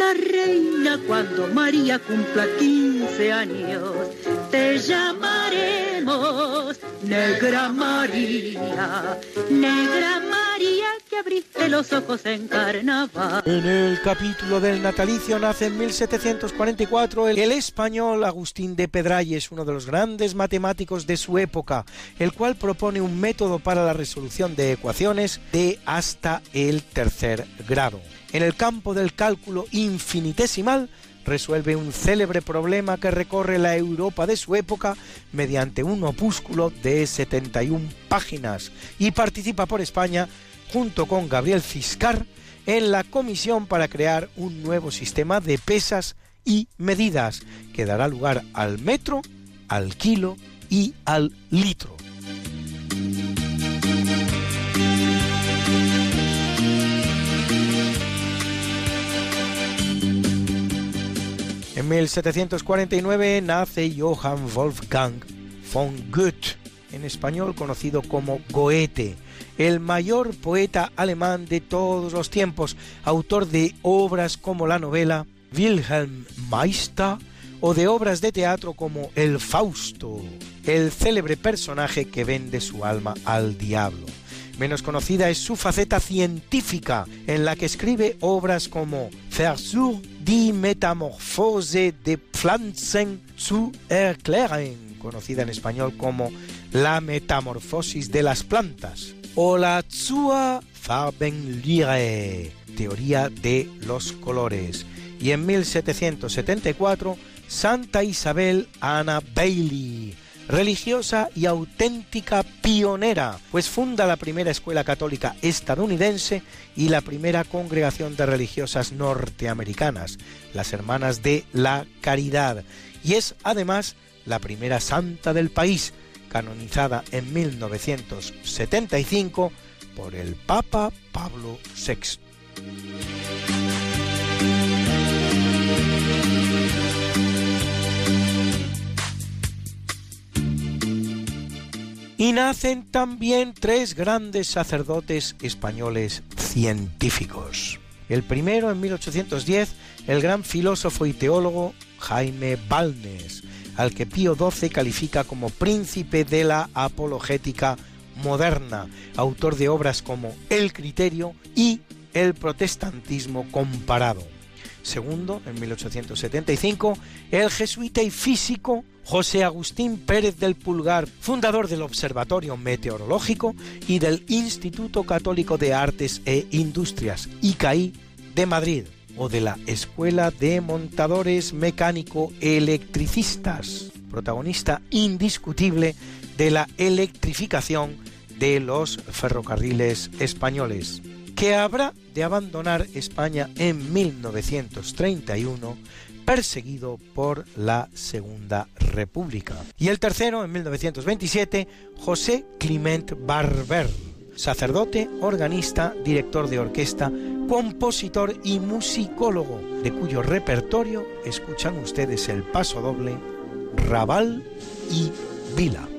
la reina cuando María cumpla 15 años. Te llamaremos Negra María, Negra María que abriste los ojos en carnaval. En el capítulo del natalicio nace en 1744 el, español Agustín de Pedralles, uno de los grandes matemáticos de su época, el cual propone un método para la resolución de ecuaciones de hasta el tercer grado. En el campo del cálculo infinitesimal resuelve un célebre problema que recorre la Europa de su época mediante un opúsculo de 71 páginas y participa por España junto con Gabriel Fiscar en la comisión para crear un nuevo sistema de pesas y medidas que dará lugar al metro, al kilo y al litro. En 1749 nace Johann Wolfgang von Goethe, en español conocido como Goethe, el mayor poeta alemán de todos los tiempos, autor de obras como la novela Wilhelm Meister o de obras de teatro como El Fausto, el célebre personaje que vende su alma al diablo. Menos conocida es su faceta científica, en la que escribe obras como Versuch die Metamorphose de Pflanzen zu erklären, conocida en español como La metamorfosis de las plantas, o la Zur Farbenlehre, teoría de los colores. Y en 1774, Santa Isabel Anna Bailey, religiosa y auténtica pionera, pues funda la primera escuela católica estadounidense y la primera congregación de religiosas norteamericanas, las Hermanas de la Caridad, y es además la primera santa del país, canonizada en 1975 por el Papa Pablo VI. Y nacen también tres grandes sacerdotes españoles científicos. El primero, en 1810, el gran filósofo y teólogo Jaime Balmes, al que Pío XII califica como príncipe de la apologética moderna, autor de obras como El criterio y El protestantismo comparado. Segundo, en 1875, el jesuita y físico José Agustín Pérez del Pulgar, fundador del Observatorio Meteorológico y del Instituto Católico de Artes e Industrias, ICAI, de Madrid, o de la Escuela de Montadores Mecánico-Electricistas, protagonista indiscutible de la electrificación de los ferrocarriles españoles, que habrá de abandonar España en 1931 perseguido por la Segunda República. Y el tercero, en 1927, José Clement Barber, sacerdote, organista, director de orquesta, compositor y musicólogo, de cuyo repertorio escuchan ustedes el paso doble, Raval y Vila.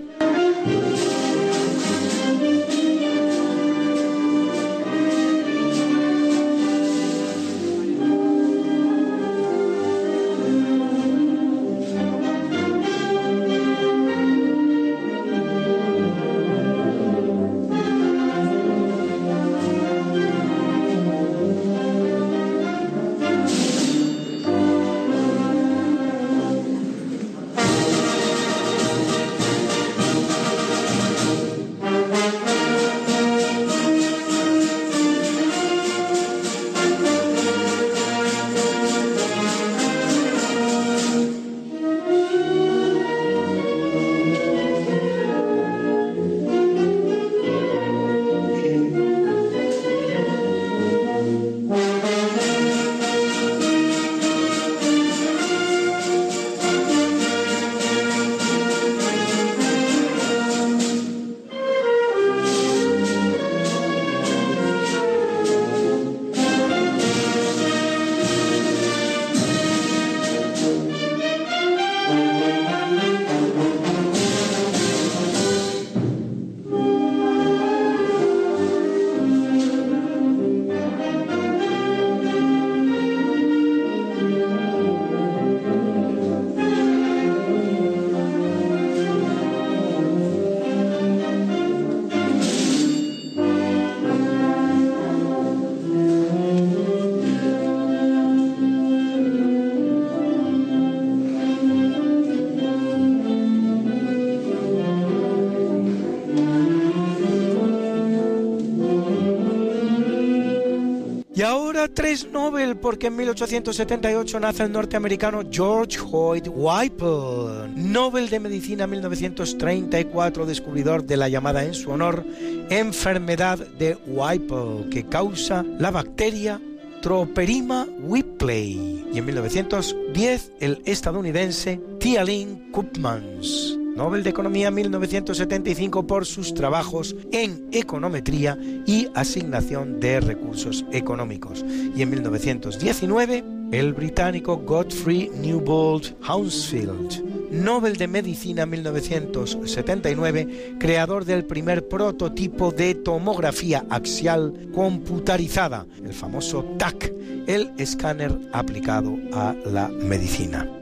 Tres Nobel porque en 1878 nace el norteamericano George Hoyt Whipple, Nobel de Medicina 1934, descubridor de la llamada en su honor enfermedad de Whipple que causa la bacteria Troperima whipplei y en 1910 el estadounidense Thialin Koopmans Nobel de Economía 1975 por sus trabajos en econometría y asignación de recursos económicos. Y en 1919, el británico Godfrey Newbold Hounsfield, Nobel de Medicina 1979, creador del primer prototipo de tomografía axial computarizada, el famoso TAC, el escáner aplicado a la medicina.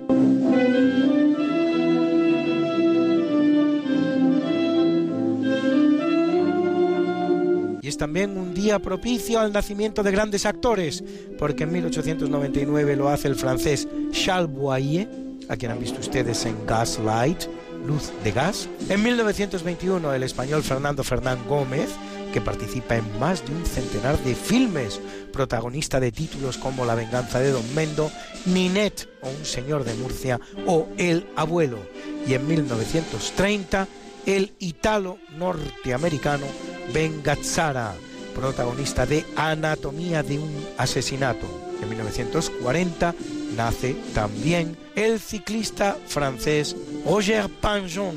También un día propicio al nacimiento de grandes actores, porque en 1899 lo hace el francés Charles Boyer, a quien han visto ustedes en Gaslight, Luz de Gas. En 1921 el español Fernando Fernán Gómez, que participa en más de un centenar de filmes, protagonista de títulos como La venganza de Don Mendo, Ninet o Un señor de Murcia o El abuelo. Y en 1930 el italo norteamericano Ben Gazzara, protagonista de Anatomía de un asesinato. En 1940 nace también el ciclista francés Roger Panjon,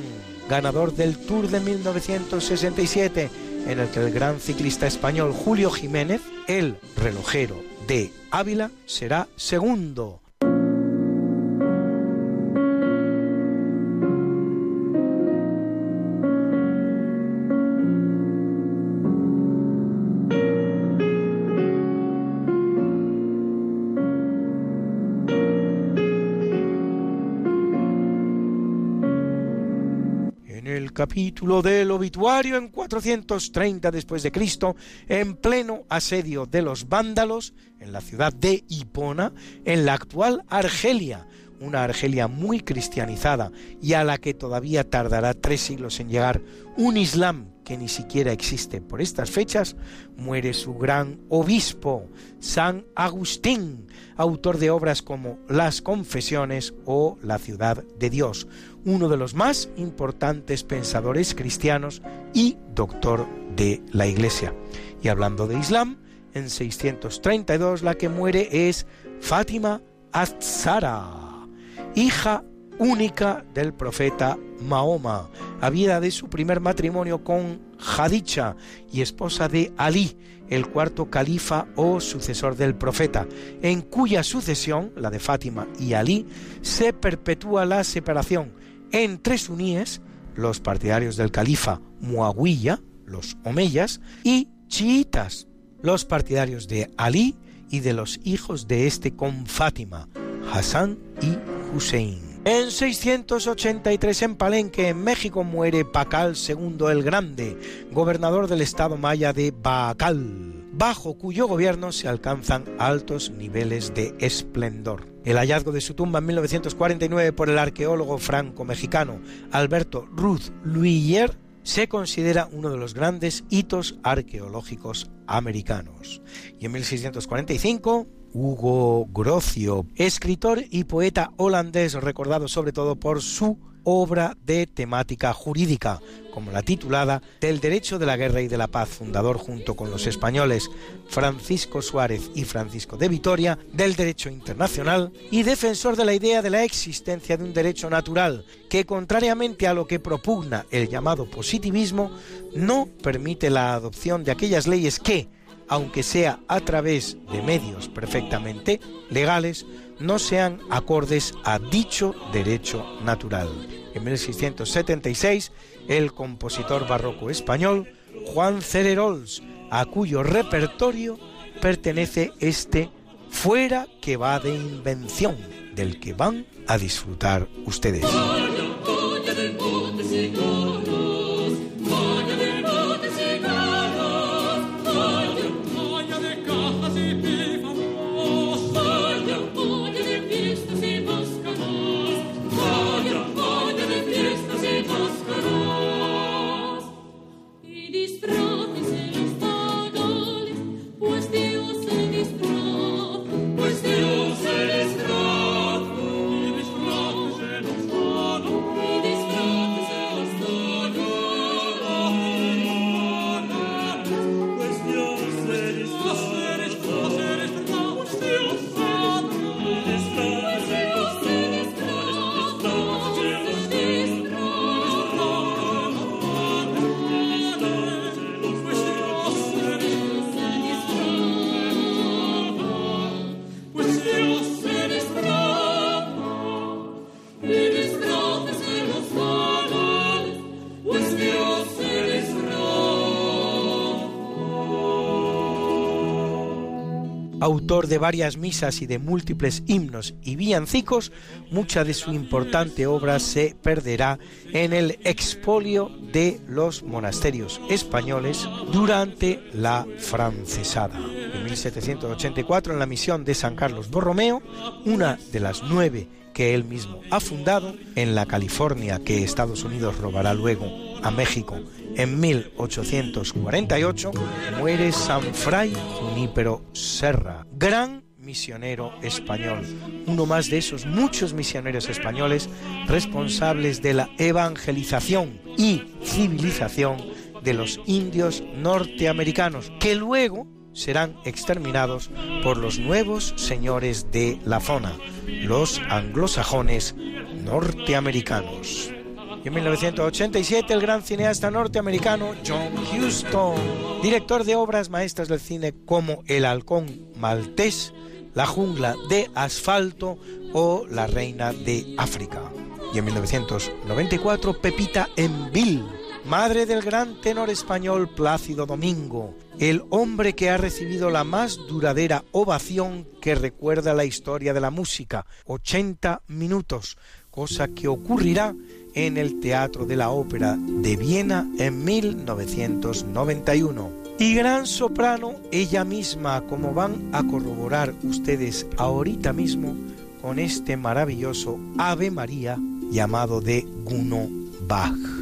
ganador del Tour de 1967, en el que el gran ciclista español Julio Jiménez, el relojero de Ávila, será segundo. Capítulo del obituario en 430 después de Cristo, en pleno asedio de los vándalos en la ciudad de Hipona, en la actual Argelia, una Argelia muy cristianizada y a la que todavía tardará tres siglos en llegar un Islam que ni siquiera existe por estas fechas, muere su gran obispo, San Agustín, autor de obras como Las Confesiones o La Ciudad de Dios, uno de los más importantes pensadores cristianos y doctor de la Iglesia. Y hablando de Islam, en 632 la que muere es Fátima Azara, hija única del profeta Mahoma, habida de su primer matrimonio con Hadicha y esposa de Ali, el cuarto califa o sucesor del profeta, en cuya sucesión, la de Fátima y Ali, se perpetúa la separación entre suníes, los partidarios del califa Muawiyah, los omeyas, y chiitas, los partidarios de Ali y de los hijos de este con Fátima, Hassan y Hussein. En 683 en Palenque, en México, muere Pacal II el Grande, gobernador del estado maya de Bacal, bajo cuyo gobierno se alcanzan altos niveles de esplendor. El hallazgo de su tumba en 1949 por el arqueólogo franco-mexicano Alberto Ruth Luier se considera uno de los grandes hitos arqueológicos americanos. Y en 1645 Hugo Grocio, escritor y poeta holandés recordado sobre todo por su obra de temática jurídica, como la titulada Del Derecho de la Guerra y de la Paz, fundador junto con los españoles Francisco Suárez y Francisco de Vitoria del Derecho Internacional y defensor de la idea de la existencia de un derecho natural que, contrariamente a lo que propugna el llamado positivismo, no permite la adopción de aquellas leyes que, aunque sea a través de medios perfectamente legales, no sean acordes a dicho derecho natural. En 1676, el compositor barroco español Juan Cererols, a cuyo repertorio pertenece este Fuera que va de invención, del que van a disfrutar ustedes. Autor de varias misas y de múltiples himnos y villancicos, mucha de su importante obra se perderá en el expolio de los monasterios españoles durante la francesada. En 1784, en la misión de San Carlos Borromeo, una de las nueve que él mismo ha fundado en la California que Estados Unidos robará luego a México en 1848, muere San Fray Junípero Serra, gran misionero español, uno más de esos muchos misioneros españoles responsables de la evangelización y civilización de los indios norteamericanos, que luego serán exterminados por los nuevos señores de la zona, los anglosajones norteamericanos. Y en 1987 el gran cineasta norteamericano John Huston, director de obras maestras del cine como El halcón maltés, La jungla de asfalto o La reina de África. Y en 1994 Pepita Enville, madre del gran tenor español Plácido Domingo, el hombre que ha recibido la más duradera ovación que recuerda la historia de la música, 80 minutos, cosa que ocurrirá en el Teatro de la Ópera de Viena en 1991. Y gran soprano ella misma, como van a corroborar ustedes ahorita mismo con este maravilloso Ave María llamado de Guno Bach.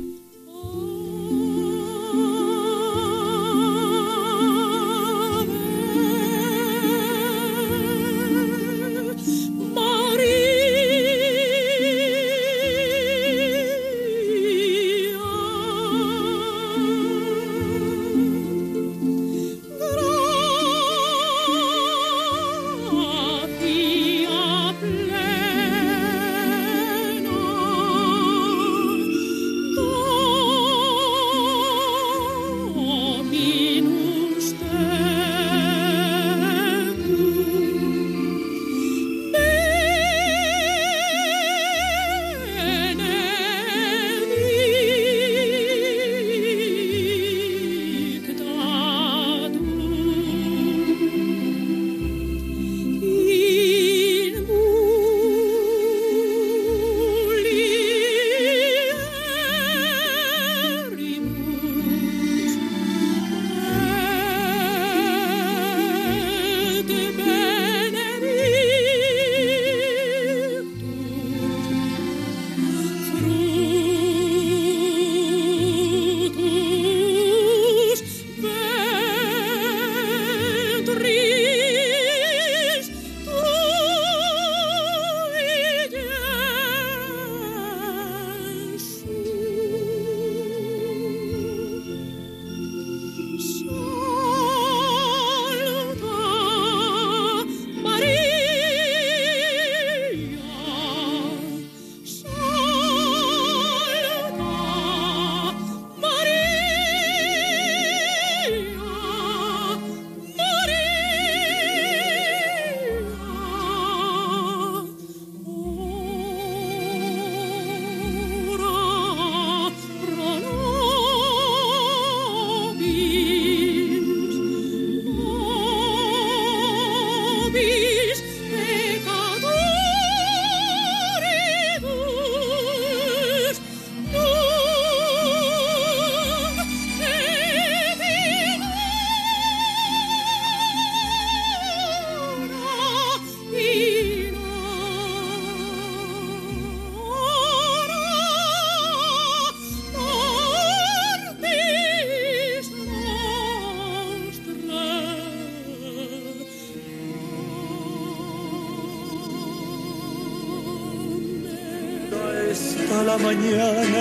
Mañana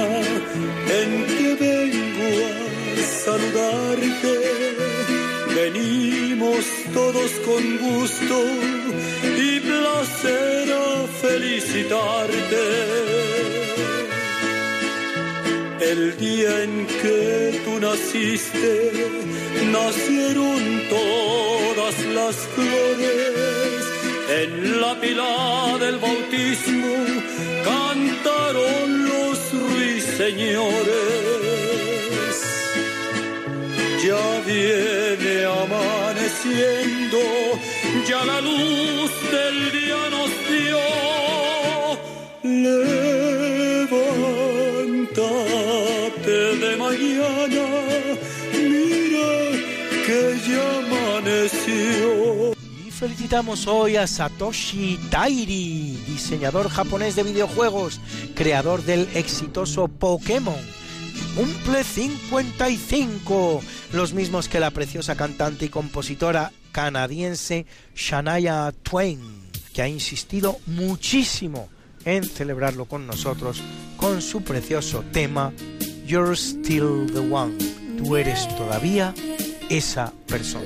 Felicitamos hoy a Satoshi Tairi, diseñador japonés de videojuegos, creador del exitoso Pokémon. Cumple 55, los mismos que la preciosa cantante y compositora canadiense Shania Twain, que ha insistido muchísimo en celebrarlo con nosotros con su precioso tema You're Still the One. Tú eres todavía esa persona.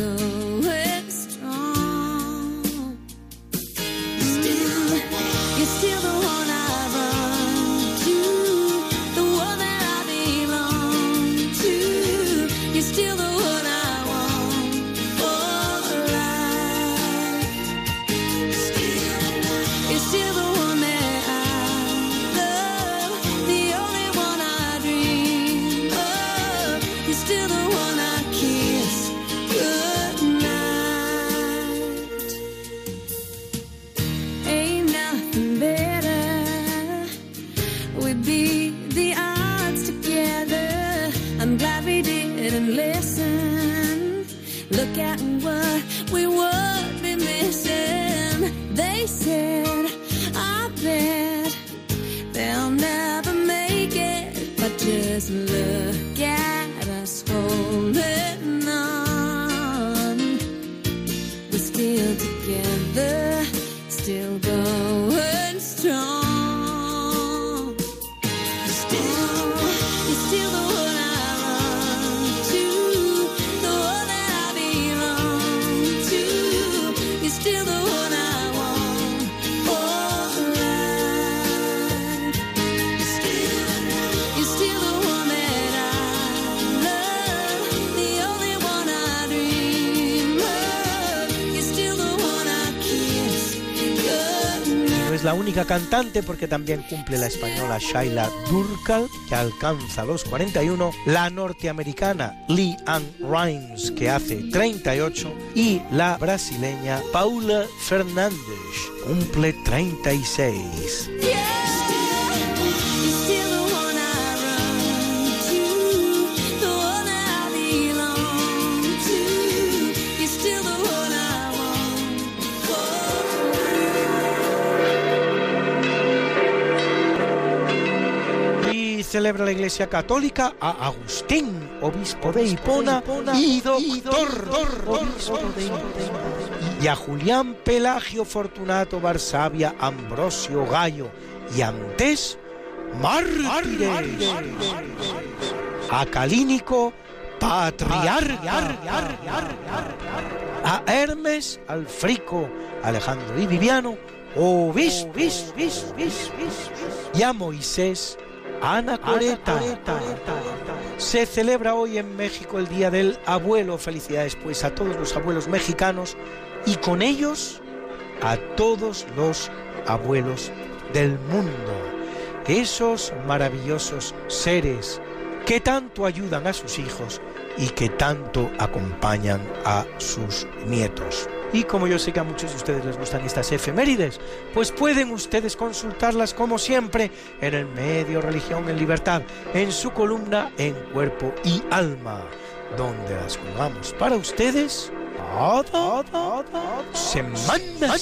cantante porque también cumple la española Shaila Durkal, que alcanza los 41, la norteamericana Lee Ann Rimes, que hace 38, y la brasileña Paula Fernández, cumple 36. Celebra la Iglesia Católica a Agustín, obispo de Hipona y doctor, obispo de Hipona. Y a Julián Pelagio Fortunato Barsavia Ambrosio Gallo y antes mártires. A Calínico Patriarca. A Hermes Alfrico Alejandro y Viviano obispo. Y a Moisés Ana Coreta. Se celebra hoy en México el Día del Abuelo. Felicidades pues a todos los abuelos mexicanos y con ellos a todos los abuelos del mundo. Esos maravillosos seres que tanto ayudan a sus hijos y que tanto acompañan a sus nietos. Y como yo sé que a muchos de ustedes les gustan estas efemérides, pues pueden ustedes consultarlas como siempre en el medio Religión en Libertad, en su columna En Cuerpo y Alma, donde las jugamos para ustedes semana,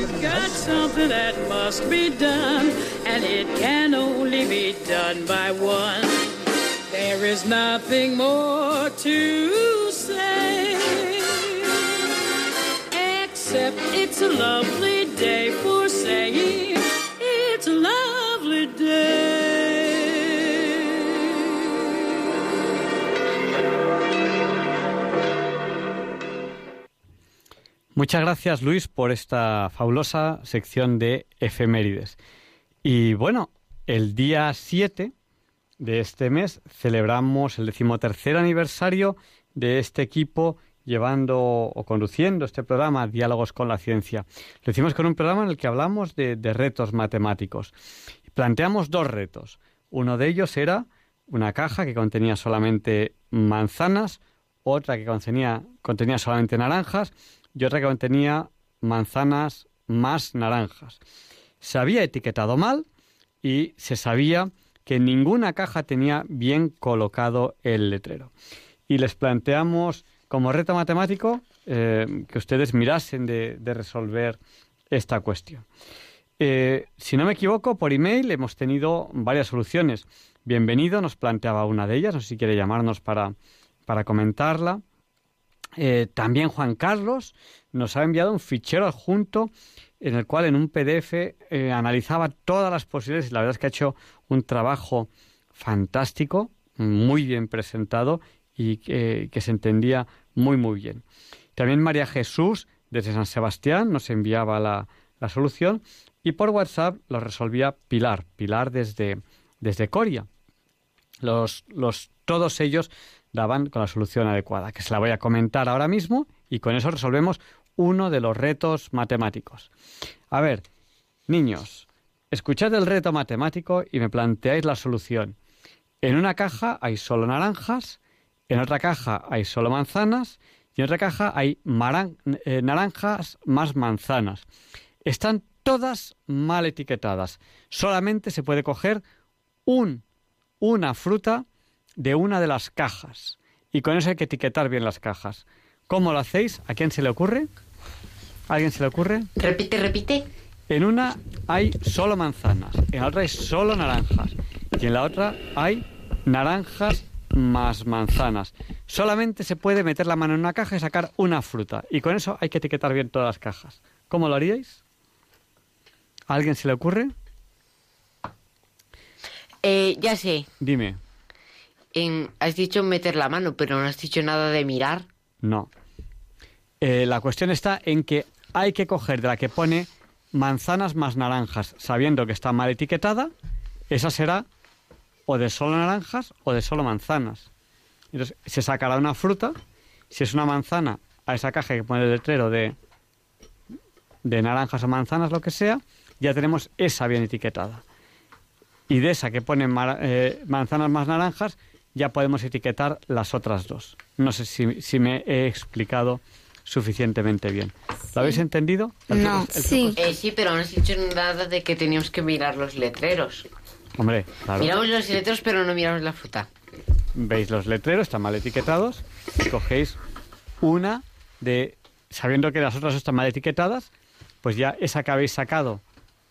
You've got something that must be done, and it can only be done by one. There is nothing more to say, it's a lovely. Muchas gracias, Luis, por esta fabulosa sección de efemérides. Y bueno, el día 7 de este mes celebramos el decimotercer aniversario de este equipo llevando o conduciendo este programa Diálogos con la Ciencia. Lo hicimos con un programa en el que hablamos de, retos matemáticos. Planteamos dos retos. Uno de ellos era una caja que contenía solamente manzanas, otra que contenía, contenía solamente naranjas y otra que contenía manzanas más naranjas. Se había etiquetado mal y se sabía que ninguna caja tenía bien colocado el letrero. Y les planteamos como reto matemático eh, que ustedes mirasen de, resolver esta cuestión. Eh, si no me equivoco, por email hemos tenido varias soluciones. Bienvenido nos planteaba una de ellas, no si quiere llamarnos para, para comentarla. Eh, también Juan Carlos nos ha enviado un fichero adjunto en el cual en un PDF analizaba todas las posibilidades y la verdad es que ha hecho un trabajo fantástico, muy bien presentado y que se entendía muy muy bien. También María Jesús desde San Sebastián nos enviaba la, la solución y por WhatsApp lo resolvía Pilar, Pilar desde, desde Coria. Los, los, todos ellos daban con la solución adecuada, que se la voy a comentar ahora mismo y con eso resolvemos uno de los retos matemáticos. A ver, niños, escuchad el reto matemático y me planteáis la solución. En una caja hay solo naranjas, en otra caja hay solo manzanas y en otra caja hay eh, naranjas más manzanas. Están todas mal etiquetadas. Solamente se puede coger un, una fruta de una de las cajas. Y con eso hay que etiquetar bien las cajas. ¿Cómo lo hacéis? ¿A quién se le ocurre? ¿A alguien se le ocurre? Repite, repite. En una hay solo manzanas, en la otra hay solo naranjas y en la otra hay naranjas más manzanas. Solamente se puede meter la mano en una caja y sacar una fruta. Y con eso hay que etiquetar bien todas las cajas. ¿Cómo lo haríais? ¿A alguien se le ocurre? Eh, ya sé. Dime has dicho meter la mano, pero no has dicho nada de mirar. No. Eh, la cuestión está en que hay que coger de la que pone manzanas más naranjas, sabiendo que está mal etiquetada, esa será o de solo naranjas o de solo manzanas. Entonces, se sacará una fruta, si es una manzana, a esa caja que pone el letrero de, de naranjas o manzanas, lo que sea, ya tenemos esa bien etiquetada. Y de esa que pone eh, manzanas más naranjas, ya podemos etiquetar las otras dos. No sé si, me he explicado suficientemente bien. ¿Lo habéis entendido? no, sí. Eh, sí, pero no has dicho nada de que teníamos que mirar los letreros. Hombre, claro. Miramos los letreros, pero no miramos la fruta. Veis los letreros, están mal etiquetados, cogéis una de, sabiendo que las otras están mal etiquetadas, pues ya esa que habéis sacado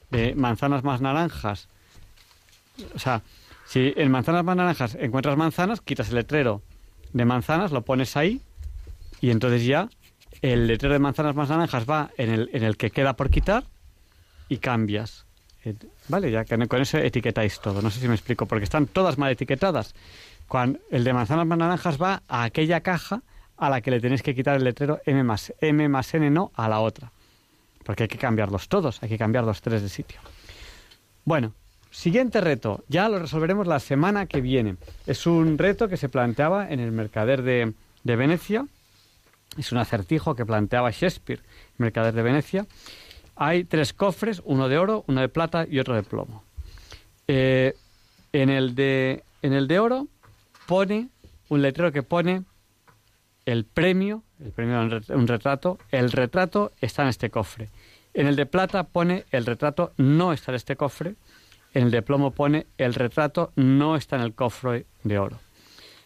de manzanas más naranjas, o sea, si en manzanas más naranjas encuentras manzanas, quitas el letrero de manzanas, lo pones ahí y entonces ya el letrero de manzanas más naranjas va en el, en el que queda por quitar y cambias. Vale, ya que con eso etiquetáis todo. No sé si me explico, porque están todas mal etiquetadas. Cuando el de manzanas más naranjas va a aquella caja a la que le tenéis que quitar el letrero M más, M más N, no a la otra. Porque hay que cambiarlos todos, hay que cambiar los tres de sitio. Bueno, Siguiente reto, ya lo resolveremos la semana que viene. Es un reto que se planteaba en el Mercader de, Venecia. Es un acertijo que planteaba Shakespeare, Mercader de Venecia. Hay tres cofres, uno de oro, uno de plata y otro de plomo. Eh, en, el de, en el de oro pone un letrero que pone el premio, el premio un retrato, el retrato está en este cofre. En el de plata pone el retrato no está en este cofre en el de plomo pone el retrato no está en el cofre de oro.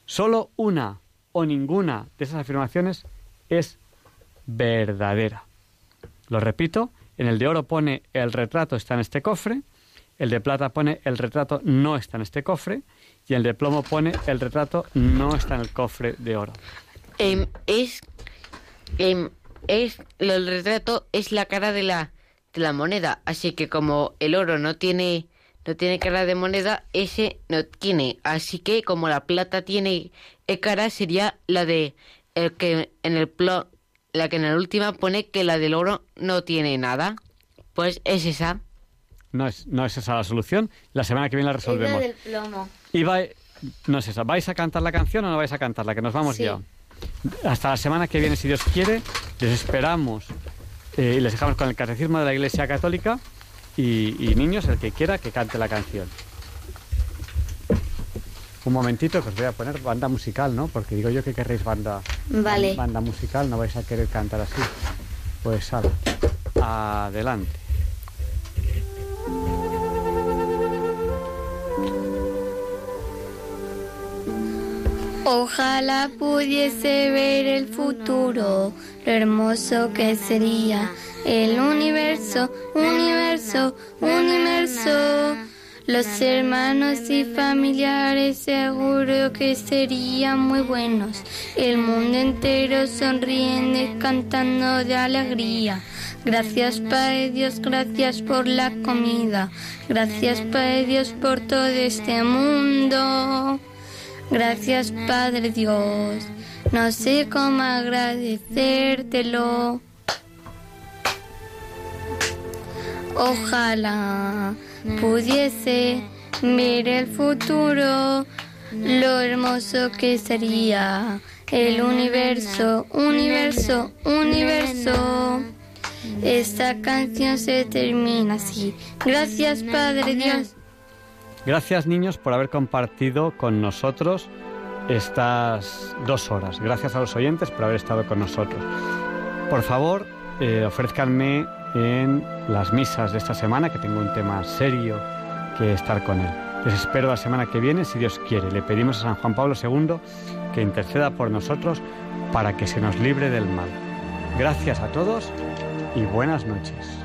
Solo una o ninguna de esas afirmaciones es verdadera. Lo repito, en el de oro pone el retrato está en este cofre, el de plata pone el retrato no está en este cofre y el de plomo pone el retrato no está en el cofre de oro. Em, es, em, es el retrato es la cara de la, de la moneda, así que como el oro no tiene no tiene cara de moneda, ese no tiene. Así que como la plata tiene cara, sería la de el que en el plo, la que en la última pone que la del oro no tiene nada. Pues es esa. No es, no es esa la solución. La semana que viene la Es la resolvemos. del plomo. Y va- no es esa. ¿Vais a cantar la canción o no vais a cantarla? Que nos vamos Sí. ya. Hasta la semana que viene, si Dios quiere, les esperamos eh, y les dejamos con el Catecismo de la Iglesia Católica y, y niños, el que quiera, que cante la canción. Un momentito que os voy a poner banda musical, ¿no? Porque digo yo que querréis banda, Vale. banda musical, no vais a querer cantar así. Pues ala, adelante. Ojalá pudiese ver el futuro, lo hermoso que sería el universo, universo, universo. Los hermanos y familiares seguro que serían muy buenos. El mundo entero sonriendo cantando de alegría. Gracias Padre Dios, gracias por la comida. Gracias Padre Dios por todo este mundo. Gracias Padre Dios, no sé cómo agradecértelo. Ojalá pudiese ver el futuro, lo hermoso que sería el universo, universo, universo. Esta canción se termina así. Gracias Padre Dios. Gracias niños por haber compartido con nosotros estas dos horas. Gracias a los oyentes por haber estado con nosotros. Por favor, eh, ofrézcanme en las misas de esta semana, que tengo un tema serio que estar con él. Les espero la semana que viene, si Dios quiere. Le pedimos a San Juan Pablo II que interceda por nosotros para que se nos libre del mal. Gracias a todos y buenas noches.